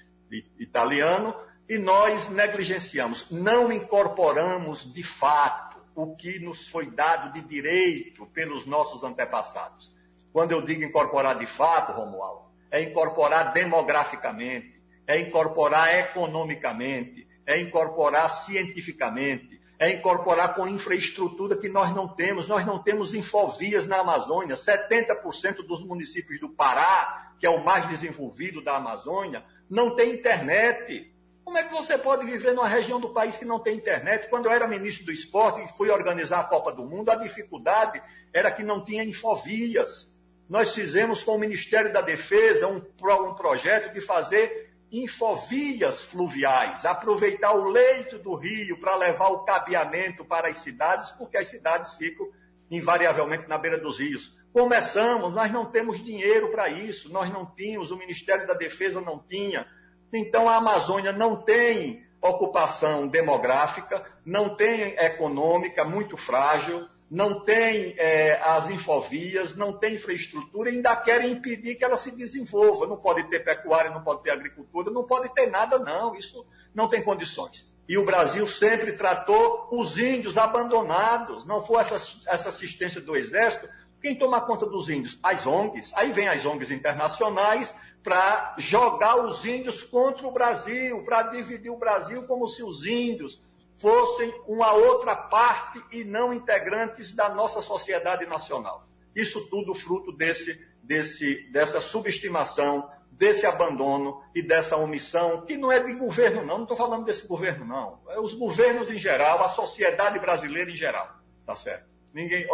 italiano, e nós negligenciamos, não incorporamos de fato o que nos foi dado de direito pelos nossos antepassados. Quando eu digo incorporar de fato, Romualdo, é incorporar demograficamente, é incorporar economicamente, é incorporar cientificamente, é incorporar com infraestrutura que nós não temos. Nós não temos infovias na Amazônia. 70% dos municípios do Pará, que é o mais desenvolvido da Amazônia, não tem internet. Como é que você pode viver numa região do país que não tem internet? Quando eu era ministro do esporte e fui organizar a Copa do Mundo, a dificuldade era que não tinha infovias. Nós fizemos com o Ministério da Defesa um, um projeto de fazer infovias fluviais, aproveitar o leito do rio para levar o cabeamento para as cidades, porque as cidades ficam invariavelmente na beira dos rios. Começamos, nós não temos dinheiro para isso, nós não tínhamos, o Ministério da Defesa não tinha. Então a Amazônia não tem ocupação demográfica, não tem econômica, muito frágil, não tem é, as infovias, não tem infraestrutura e ainda querem impedir que ela se desenvolva. Não pode ter pecuária, não pode ter agricultura, não pode ter nada, não. Isso não tem condições. E o Brasil sempre tratou os índios abandonados. Não foi essa, essa assistência do Exército. Quem toma conta dos índios? As ONGs. Aí vem as ONGs internacionais para jogar os índios contra o Brasil, para dividir o Brasil como se os índios fossem uma outra parte e não integrantes da nossa sociedade nacional. Isso tudo fruto desse, desse, dessa subestimação, desse abandono e dessa omissão, que não é de governo, não, não estou falando desse governo, não. É os governos em geral, a sociedade brasileira em geral. Tá certo? Ninguém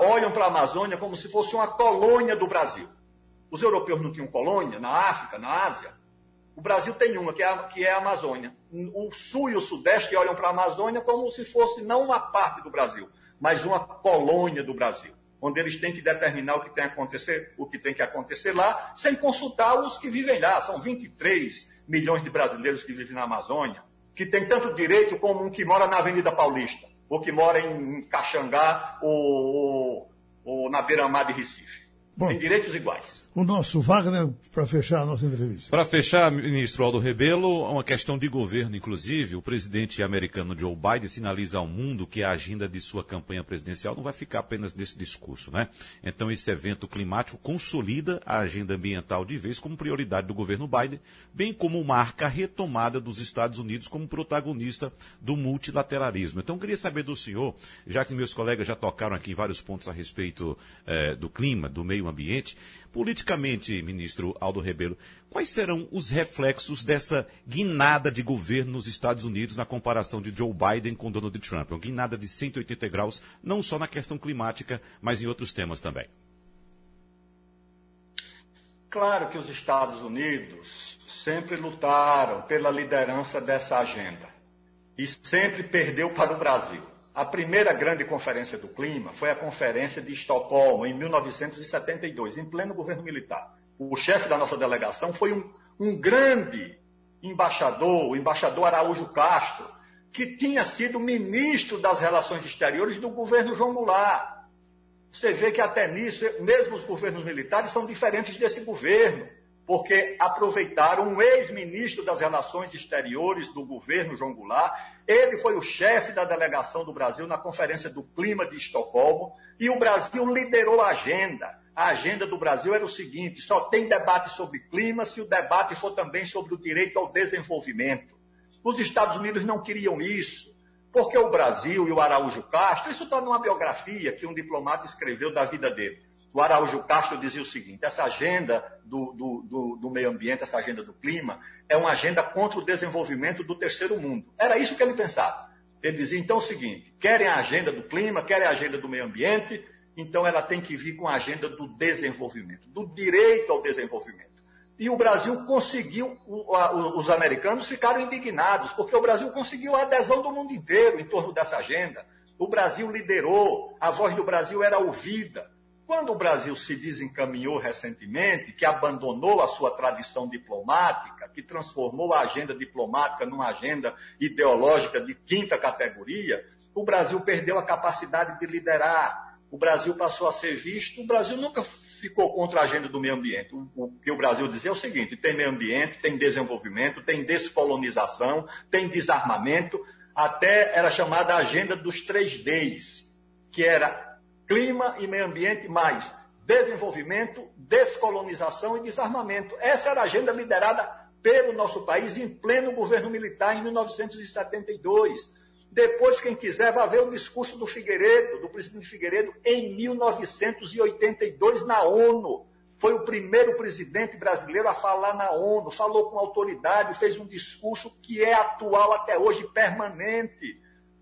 olham para a Amazônia como se fosse uma colônia do Brasil. Os europeus não tinham colônia na África, na Ásia. O Brasil tem uma, que é, a, que é a Amazônia. O sul e o sudeste olham para a Amazônia como se fosse não uma parte do Brasil, mas uma colônia do Brasil, onde eles têm que determinar o que tem que acontecer, o que tem que acontecer lá, sem consultar os que vivem lá. São 23 milhões de brasileiros que vivem na Amazônia, que tem tanto direito como um que mora na Avenida Paulista, ou que mora em Caxangá, ou, ou, ou na beira-mar de Recife. Bom. Tem direitos iguais
o nosso Wagner para fechar a nossa entrevista.
Para fechar, ministro Aldo Rebelo, uma questão de governo, inclusive, o presidente americano Joe Biden sinaliza ao mundo que a agenda de sua campanha presidencial não vai ficar apenas nesse discurso, né? Então esse evento climático consolida a agenda ambiental de vez como prioridade do governo Biden, bem como marca a retomada dos Estados Unidos como protagonista do multilateralismo. Então queria saber do senhor, já que meus colegas já tocaram aqui em vários pontos a respeito eh, do clima, do meio ambiente, Politicamente, ministro Aldo Rebelo, quais serão os reflexos dessa guinada de governo nos Estados Unidos na comparação de Joe Biden com Donald Trump? Uma guinada de 180 graus, não só na questão climática, mas em outros temas também.
Claro que os Estados Unidos sempre lutaram pela liderança dessa agenda e sempre perdeu para o Brasil. A primeira grande conferência do clima foi a Conferência de Estocolmo, em 1972, em pleno governo militar. O chefe da nossa delegação foi um, um grande embaixador, o embaixador Araújo Castro, que tinha sido ministro das Relações Exteriores do governo João Goulart. Você vê que até nisso, mesmo os governos militares são diferentes desse governo porque aproveitaram um ex-ministro das Relações Exteriores do governo João Goulart. Ele foi o chefe da delegação do Brasil na Conferência do Clima de Estocolmo e o Brasil liderou a agenda. A agenda do Brasil era o seguinte: só tem debate sobre clima se o debate for também sobre o direito ao desenvolvimento. Os Estados Unidos não queriam isso, porque o Brasil e o Araújo Castro, isso está numa biografia que um diplomata escreveu da vida dele o Araújo Castro dizia o seguinte: essa agenda do, do, do, do, meio ambiente, essa agenda do clima, é uma agenda contra o desenvolvimento do terceiro mundo. Era isso que ele pensava. Ele dizia então o seguinte: querem a agenda do clima, querem a agenda do meio ambiente, então ela tem que vir com a agenda do desenvolvimento, do direito ao desenvolvimento. E o Brasil conseguiu, os americanos ficaram indignados, porque o Brasil conseguiu a adesão do mundo inteiro em torno dessa agenda. O Brasil liderou, a voz do Brasil era ouvida. Quando o Brasil se desencaminhou recentemente, que abandonou a sua tradição diplomática, que transformou a agenda diplomática numa agenda ideológica de quinta categoria, o Brasil perdeu a capacidade de liderar. O Brasil passou a ser visto. O Brasil nunca ficou contra a agenda do meio ambiente. O, que o Brasil dizia é o seguinte: tem meio ambiente, tem desenvolvimento, tem descolonização, tem desarmamento. Até era chamada a agenda dos três Ds, que era clima e meio ambiente mais desenvolvimento, descolonização e desarmamento. Essa era a agenda liderada pelo nosso país em pleno governo militar em 1972. Depois, quem quiser, vai ver o discurso do Figueiredo, do presidente Figueiredo, em 1982 na ONU. Foi o primeiro presidente brasileiro a falar na ONU, falou com autoridade, fez um discurso que é atual até hoje, permanente.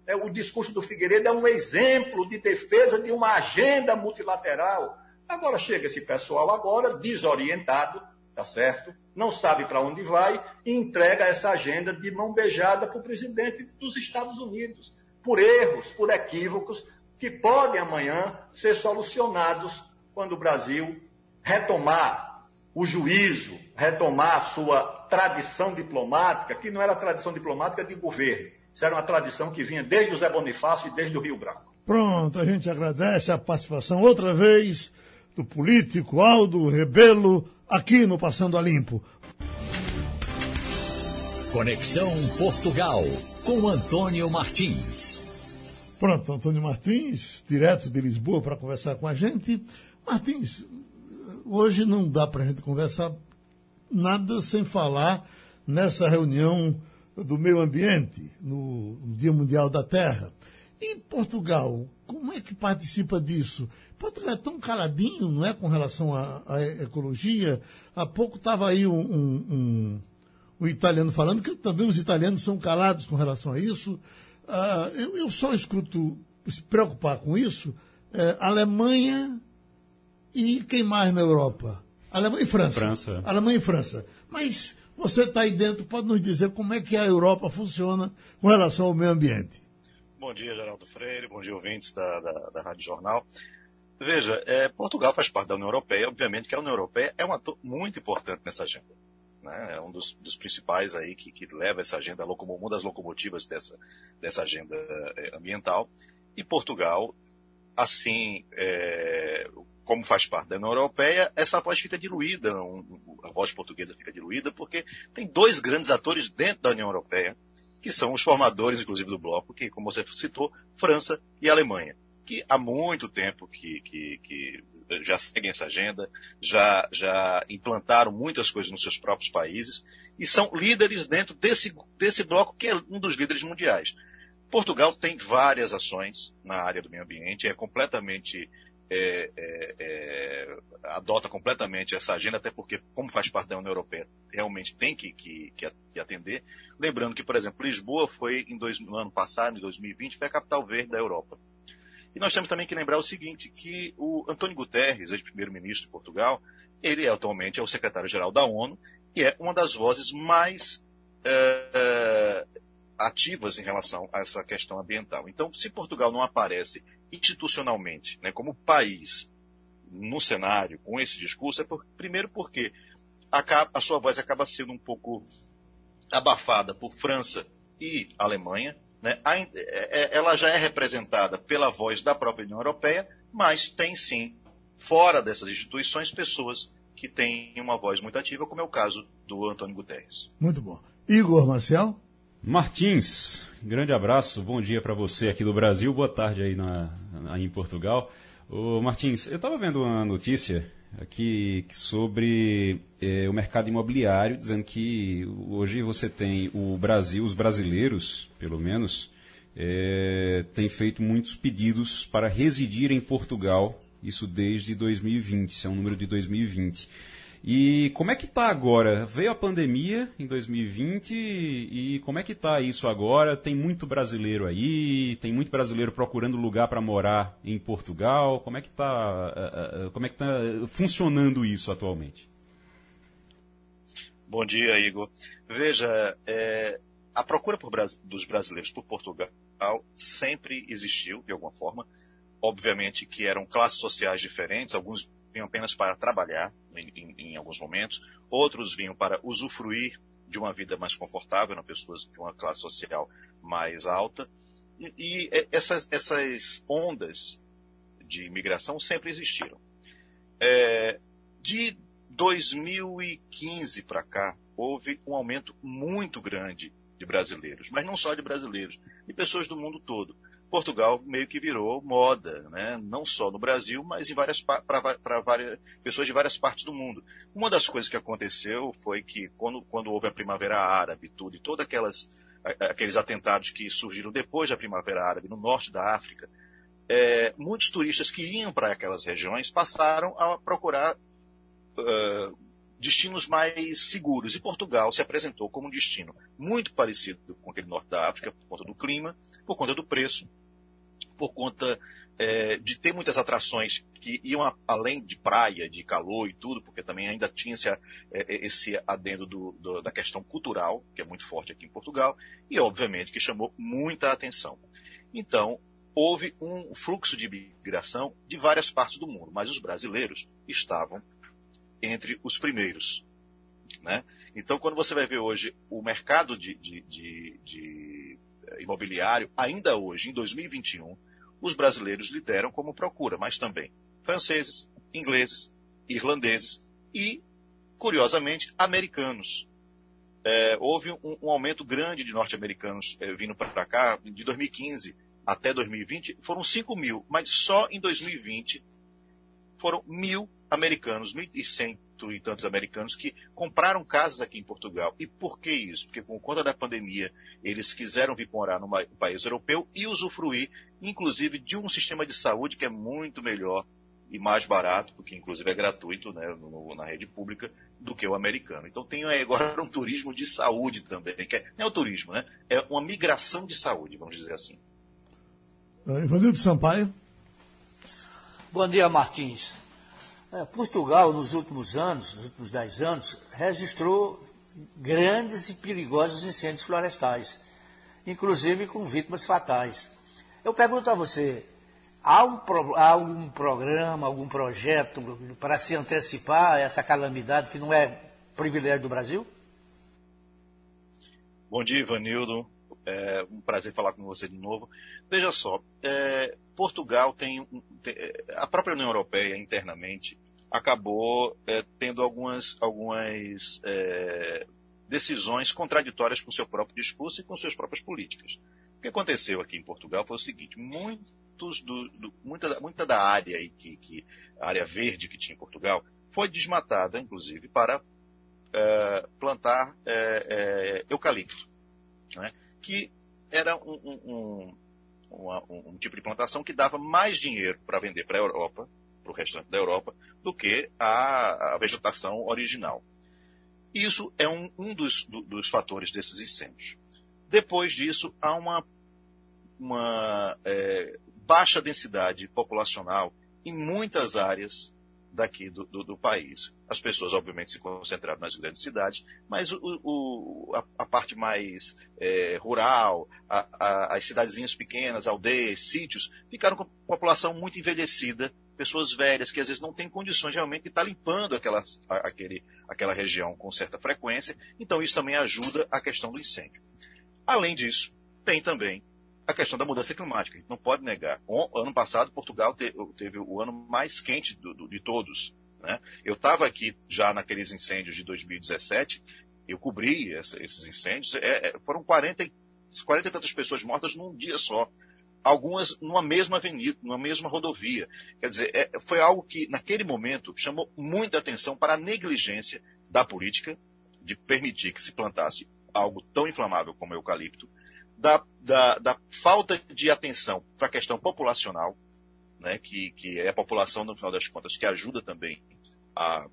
É, o discurso do Figueiredo é um exemplo de defesa de uma agenda multilateral. Agora chega esse pessoal agora desorientado, tá certo? Não sabe para onde vai e entrega essa agenda de mão beijada para o presidente dos Estados Unidos, por erros, por equívocos que podem amanhã ser solucionados quando o Brasil retomar o juízo, retomar a sua tradição diplomática, que não era tradição diplomática de governo, isso era uma tradição que vinha desde o Zé Bonifácio e desde o Rio Branco.
Pronto, a gente agradece a participação outra vez do político Aldo Rebelo aqui no Passando a Limpo.
Conexão Portugal com Antônio Martins.
Pronto, Antônio Martins, direto de Lisboa, para conversar com a gente. Martins, hoje não dá para a gente conversar nada sem falar nessa reunião do meio ambiente, no Dia Mundial da Terra. E Portugal, como é que participa disso? Portugal é tão caladinho, não é, com relação à, à ecologia. Há pouco estava aí um, um, um, um, italiano falando que também os italianos são calados com relação a isso. Uh, eu, eu, só escuto se preocupar com isso é, Alemanha e quem mais na Europa? Alemanha e França.
França.
Alemanha e França. Mas você está aí dentro, pode nos dizer como é que a Europa funciona com relação ao meio ambiente?
Bom dia, Geraldo Freire, bom dia, ouvintes da, da, da Rádio Jornal. Veja, é, Portugal faz parte da União Europeia, obviamente que a União Europeia é um ator muito importante nessa agenda. Né? É um dos, dos principais aí que, que, leva essa agenda, uma das locomotivas dessa, dessa agenda é, ambiental. E Portugal, assim, é, como faz parte da União Europeia, essa voz fica diluída, a voz portuguesa fica diluída, porque tem dois grandes atores dentro da União Europeia, que são os formadores, inclusive, do bloco, que, como você citou, França e Alemanha, que há muito tempo que, que, que já seguem essa agenda, já, já implantaram muitas coisas nos seus próprios países e são líderes dentro desse, desse bloco que é um dos líderes mundiais. Portugal tem várias ações na área do meio ambiente, é completamente é, é, é, adota completamente essa agenda, até porque, como faz parte da União Europeia, realmente tem que, que, que atender. Lembrando que, por exemplo, Lisboa foi, em dois, no ano passado, em 2020, foi a capital verde da Europa. E nós temos também que lembrar o seguinte, que o Antônio Guterres, ex-primeiro-ministro de Portugal, ele é, atualmente é o secretário-geral da ONU e é uma das vozes mais é, ativas em relação a essa questão ambiental. Então, se Portugal não aparece institucionalmente, né, como país, no cenário, com esse discurso, é por, primeiro porque a, sua voz acaba sendo um pouco abafada por França e Alemanha. Né? A, é, é, ela já é representada pela voz da própria União Europeia, mas tem sim, fora dessas instituições, pessoas que têm uma voz muito ativa, como é o caso do Antônio Guterres.
Muito bom. Igor Marcel?
Martins, grande abraço, bom dia para você aqui do Brasil, boa tarde aí, na, aí em Portugal. Ô, Martins, eu estava vendo uma notícia aqui sobre é, o mercado imobiliário, dizendo que hoje você tem o Brasil, os brasileiros, pelo menos, é, têm feito muitos pedidos para residir em Portugal, isso desde 2020, isso é um número de 2020. E como é que está agora? Veio a pandemia em 2020 e como é que está isso agora? Tem muito brasileiro aí, tem muito brasileiro procurando lugar para morar em Portugal. Como é que está eh, eh, como é que tá funcionando isso atualmente?
Bom dia, Igor. Veja, é, a procura por, dos brasileiros por Portugal sempre existiu, de alguma forma. Obviamente que eram classes sociais diferentes, alguns vinham apenas para trabalhar em, em, em alguns momentos, outros vinham para usufruir de uma vida mais confortável, eram pessoas de uma classe social mais alta. E, e essas, essas, ondas de imigração sempre existiram. É, de 2015 para cá, houve um aumento muito grande de brasileiros, mas não só de brasileiros, de pessoas do mundo todo. Portugal meio que virou moda, né? não só no Brasil, mas para várias pessoas de várias partes do mundo. Uma das coisas que aconteceu foi que quando, quando houve a Primavera Árabe, tudo e todos aqueles atentados que surgiram depois da Primavera Árabe no norte da África, é, muitos turistas que iam para aquelas regiões passaram a procurar uh, destinos mais seguros. E Portugal se apresentou como um destino muito parecido com aquele norte da África, por conta do clima, por conta do preço, por conta é, de ter muitas atrações que iam a, além de praia, de calor e tudo, porque também ainda tinha esse, é, esse adendo do, do, da questão cultural, que é muito forte aqui em Portugal, e obviamente que chamou muita atenção. Então, houve um fluxo de imigração de várias partes do mundo, mas os brasileiros estavam entre os primeiros. Né? Então, quando você vai ver hoje o mercado de, de, de, de imobiliário, ainda hoje, em 2021, os brasileiros lideram como procura, mas também franceses, ingleses, irlandeses e, curiosamente, americanos. É, houve um, um, aumento grande de norte-americanos é, vindo para cá, de 2015 até 2020, foram 5 mil, mas só em 2020 foram mil americanos, 1.100 e tantos americanos que compraram casas aqui em Portugal. E por que isso? Porque por conta da pandemia, eles quiseram vir morar num país europeu e usufruir, inclusive, de um sistema de saúde que é muito melhor e mais barato, porque inclusive é gratuito né, no, na rede pública, do que o americano. Então tem agora um turismo de saúde também, que é, não é o turismo, né? É uma migração de saúde, vamos dizer assim.
Uh, Ivanildo Sampaio.
Bom dia, Martins. É, Portugal, nos últimos anos, nos últimos dez anos, registrou grandes e perigosos incêndios florestais, inclusive com vítimas fatais. Eu pergunto a você, há, um, há algum programa, algum projeto para se antecipar a essa calamidade que não é privilégio do Brasil?
Bom dia, Ivanildo. É um prazer falar com você de novo. Veja só, é, Portugal tem, tem, a própria União Europeia internamente acabou é, tendo algumas, algumas é, decisões contraditórias com seu próprio discurso e com suas próprias políticas. O que aconteceu aqui em Portugal foi o seguinte: muitos do, do, muita, muita da área que, que, a área verde que tinha em Portugal foi desmatada, inclusive, para é, plantar é, é, eucalipto, né? que era um, um, um, tipo de plantação que dava mais dinheiro para vender para a Europa, para o restante da Europa, do que a, a vegetação original. Isso é um, um dos, do, dos fatores desses incêndios. Depois disso, há uma, uma é, baixa densidade populacional em muitas áreas daqui do, do, do, país. As pessoas, obviamente, se concentraram nas grandes cidades, mas o, o, a, a, parte mais é, rural, a, a, as cidadezinhas pequenas, aldeias, sítios, ficaram com população muito envelhecida, pessoas velhas que às vezes não têm condições realmente de estar limpando aquela, aquele, aquela região com certa frequência. Então, isso também ajuda a questão do incêndio. Além disso, tem também a questão da mudança climática. Não pode negar. O, ano passado, Portugal teve, teve o ano mais quente do, do, de todos. Né? Eu estava aqui já naqueles incêndios de 2017, eu cobri essa, esses incêndios, é, é, foram 40, 40 e tantas pessoas mortas num dia só. Algumas numa mesma avenida, numa mesma rodovia. Quer dizer, é, foi algo que, naquele momento, chamou muita atenção para a negligência da política de permitir que se plantasse algo tão inflamável como o eucalipto, da, da, da falta de atenção para a questão populacional, né, que, que é a população, no final das contas, que ajuda também a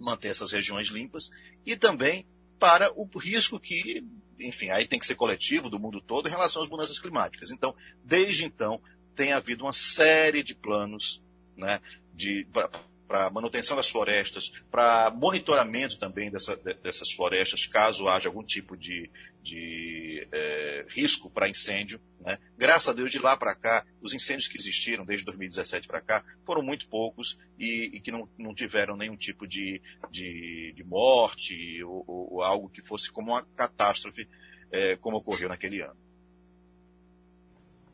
manter essas regiões limpas, e também para o risco que, enfim, aí tem que ser coletivo do mundo todo em relação às mudanças climáticas. Então, desde então, tem havido uma série de planos né, de, para manutenção das florestas, para monitoramento também dessa, dessas florestas, caso haja algum tipo de, de é, risco para incêndio. Né? Graças a Deus, de lá para cá, os incêndios que existiram desde 2017 para cá foram muito poucos e, e que não, não, tiveram nenhum tipo de, de, de morte ou, ou, algo que fosse como uma catástrofe, é, como ocorreu naquele ano.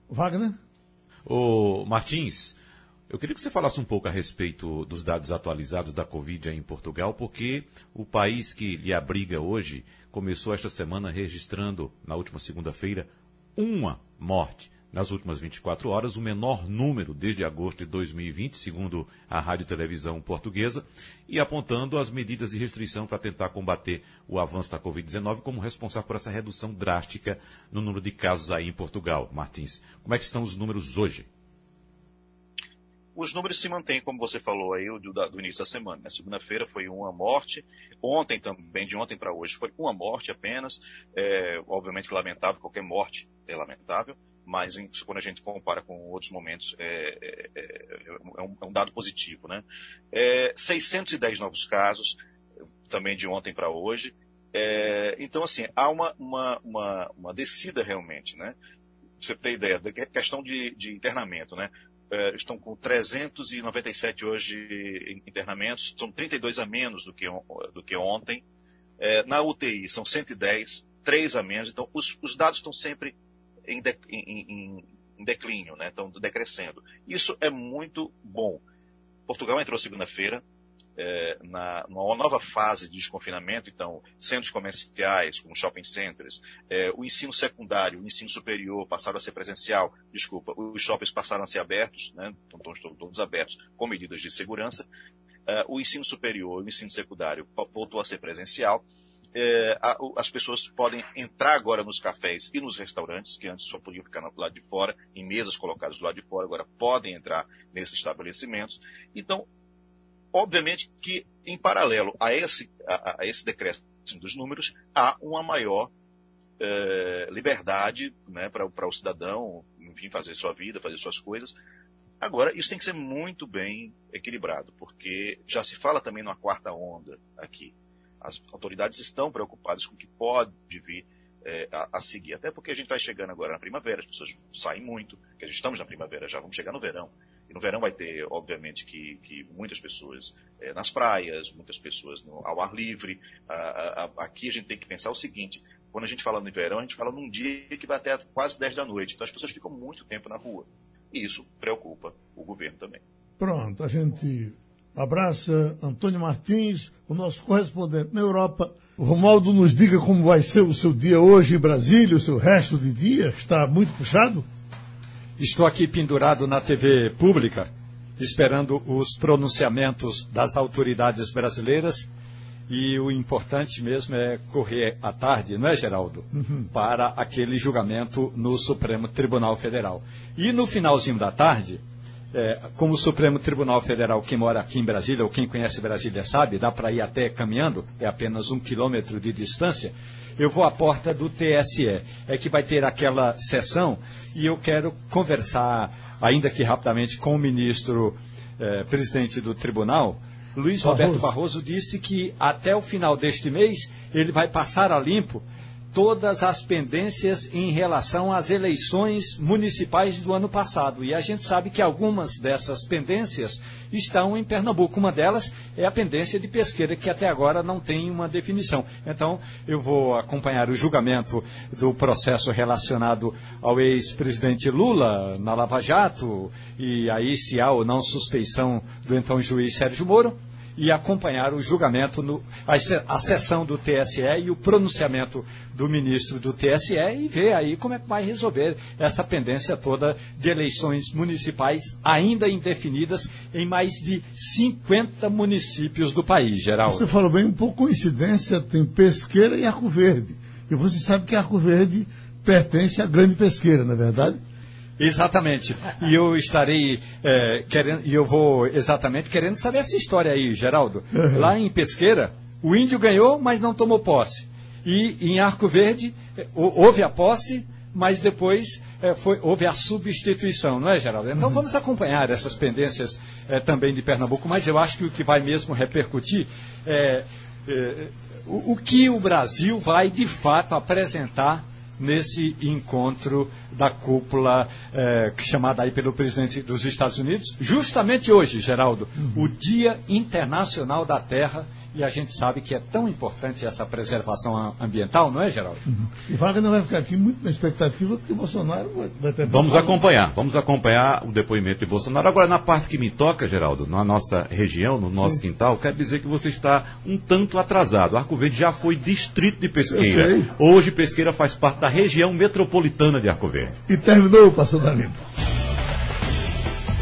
Wagner?
O Martins, eu queria que você falasse um pouco a respeito dos dados atualizados da Covid em Portugal, porque o país que lhe abriga hoje começou esta semana registrando, na última segunda-feira, uma morte nas últimas 24 horas, o menor número desde agosto de 2020, segundo a Rádio Televisão Portuguesa, e apontando as medidas de restrição para tentar combater o avanço da Covid-19 como responsável por essa redução drástica no número de casos aí em Portugal. Martins, como é que estão os números hoje?
Os números se mantêm, como você falou aí, do, do início da semana. Né? Segunda-feira foi uma morte, ontem também, de ontem para hoje, foi uma morte apenas. É, obviamente lamentável, qualquer morte é lamentável, mas em, quando a gente compara com outros momentos, é, é, é, é um, é um, dado positivo. Né? 610 é, novos casos, também de ontem para hoje. É, então, assim, há uma, uma, uma, uma descida realmente, né? você ter ideia da questão de, de internamento, né? É, estão com 397 hoje internamentos, são 32 a menos do que, do que ontem. É, na UTI são 110, 3 a menos. Então, os, os dados estão sempre em, de, em, em, declínio, né? estão decrescendo. Isso é muito bom. Portugal entrou segunda-feira, é, na, nova fase de desconfinamento, então, centros comerciais, como shopping centers, é, o ensino secundário, o ensino superior passaram a ser presencial, desculpa, os shoppings passaram a ser abertos, né, então estão todos abertos com medidas de segurança, é, o ensino superior e o ensino secundário voltou a ser presencial, é, as pessoas podem entrar agora nos cafés e nos restaurantes, que antes só podiam ficar do lado de fora, em mesas colocadas do lado de fora, agora podem entrar nesses estabelecimentos. Então, Obviamente que, em paralelo a esse, a, a esse decréscimo dos números, há uma maior é, liberdade né, para o cidadão, enfim, fazer sua vida, fazer suas coisas. Agora, isso tem que ser muito bem equilibrado, porque já se fala também numa quarta onda aqui. As autoridades estão preocupadas com o que pode vir é, a, a, seguir, até porque a gente vai chegando agora na primavera, as pessoas saem muito, que a gente estamos na primavera já, vamos chegar no verão. E no verão vai ter, obviamente, que, que muitas pessoas é, nas praias, muitas pessoas no, ao ar livre. aqui a gente tem que pensar o seguinte: quando a gente fala no verão, a gente fala num dia que vai até quase 10 da noite. Então as pessoas ficam muito tempo na rua. E isso preocupa o governo também.
Pronto, a gente abraça Antônio Martins, o nosso correspondente na Europa. O Romaldo nos diga como vai ser o seu dia hoje em Brasília, o seu resto de dia, está muito puxado?
Estou aqui pendurado na TV pública, esperando os pronunciamentos das autoridades brasileiras. E o importante mesmo é correr à tarde, não é, Geraldo? Uhum. Para aquele julgamento no Supremo Tribunal Federal. E no finalzinho da tarde, é, como o Supremo Tribunal Federal, quem mora aqui em Brasília, ou quem conhece Brasília sabe, dá para ir até caminhando, é apenas um quilômetro de distância eu vou à porta do TSE. É que vai ter aquela sessão e eu quero conversar, ainda que rapidamente, com o ministro eh, presidente do tribunal. Luiz Barroso. Roberto Barroso disse que até o final deste mês ele vai passar a limpo todas as pendências em relação às eleições municipais do ano passado. E a gente sabe que algumas dessas pendências estão em Pernambuco. Uma delas é a pendência de pesqueira, que até agora não tem uma definição. Então, eu vou acompanhar o julgamento do processo relacionado ao ex-presidente Lula na Lava Jato, e aí se há ou não suspeição do então juiz Sérgio Moro e acompanhar o julgamento, no, a, a sessão do TSE e o pronunciamento do ministro do TSE e ver aí como é que vai resolver essa pendência toda de eleições municipais ainda indefinidas em mais de 50 municípios do país, Geraldo.
Você falou bem, pouco coincidência, tem Pesqueira e Arco Verde. E você sabe que Arco Verde pertence à Grande Pesqueira, não é verdade?
Exatamente. E eu estarei é, querendo, e eu vou exatamente querendo saber essa história aí, Geraldo. Uhum. Lá em Pesqueira, o índio ganhou, mas não tomou posse. E em Arco Verde, houve a posse, mas depois é, foi, houve a substituição, não é, Geraldo? Então uhum. vamos acompanhar essas pendências é, também de Pernambuco, mas eu acho que o que vai mesmo repercutir é, é o, o que o Brasil vai de fato apresentar nesse encontro da cúpula eh, chamada aí pelo presidente dos Estados Unidos, justamente hoje, Geraldo, uhum. o Dia Internacional da Terra e a gente sabe que é tão importante essa preservação ambiental, não é, Geraldo? Uhum.
E Wagner vai ficar aqui muito na expectativa que o Bolsonaro vai ter.
Vamos acompanhar, vamos acompanhar o depoimento de Bolsonaro. Agora, na parte que me toca, Geraldo, na nossa região, no nosso Sim. quintal, quer dizer que você está um tanto atrasado. Arco Verde já foi distrito de Pesqueira. Hoje, Pesqueira faz parte da região metropolitana de Arco Verde.
E terminou o Passando a Limpo.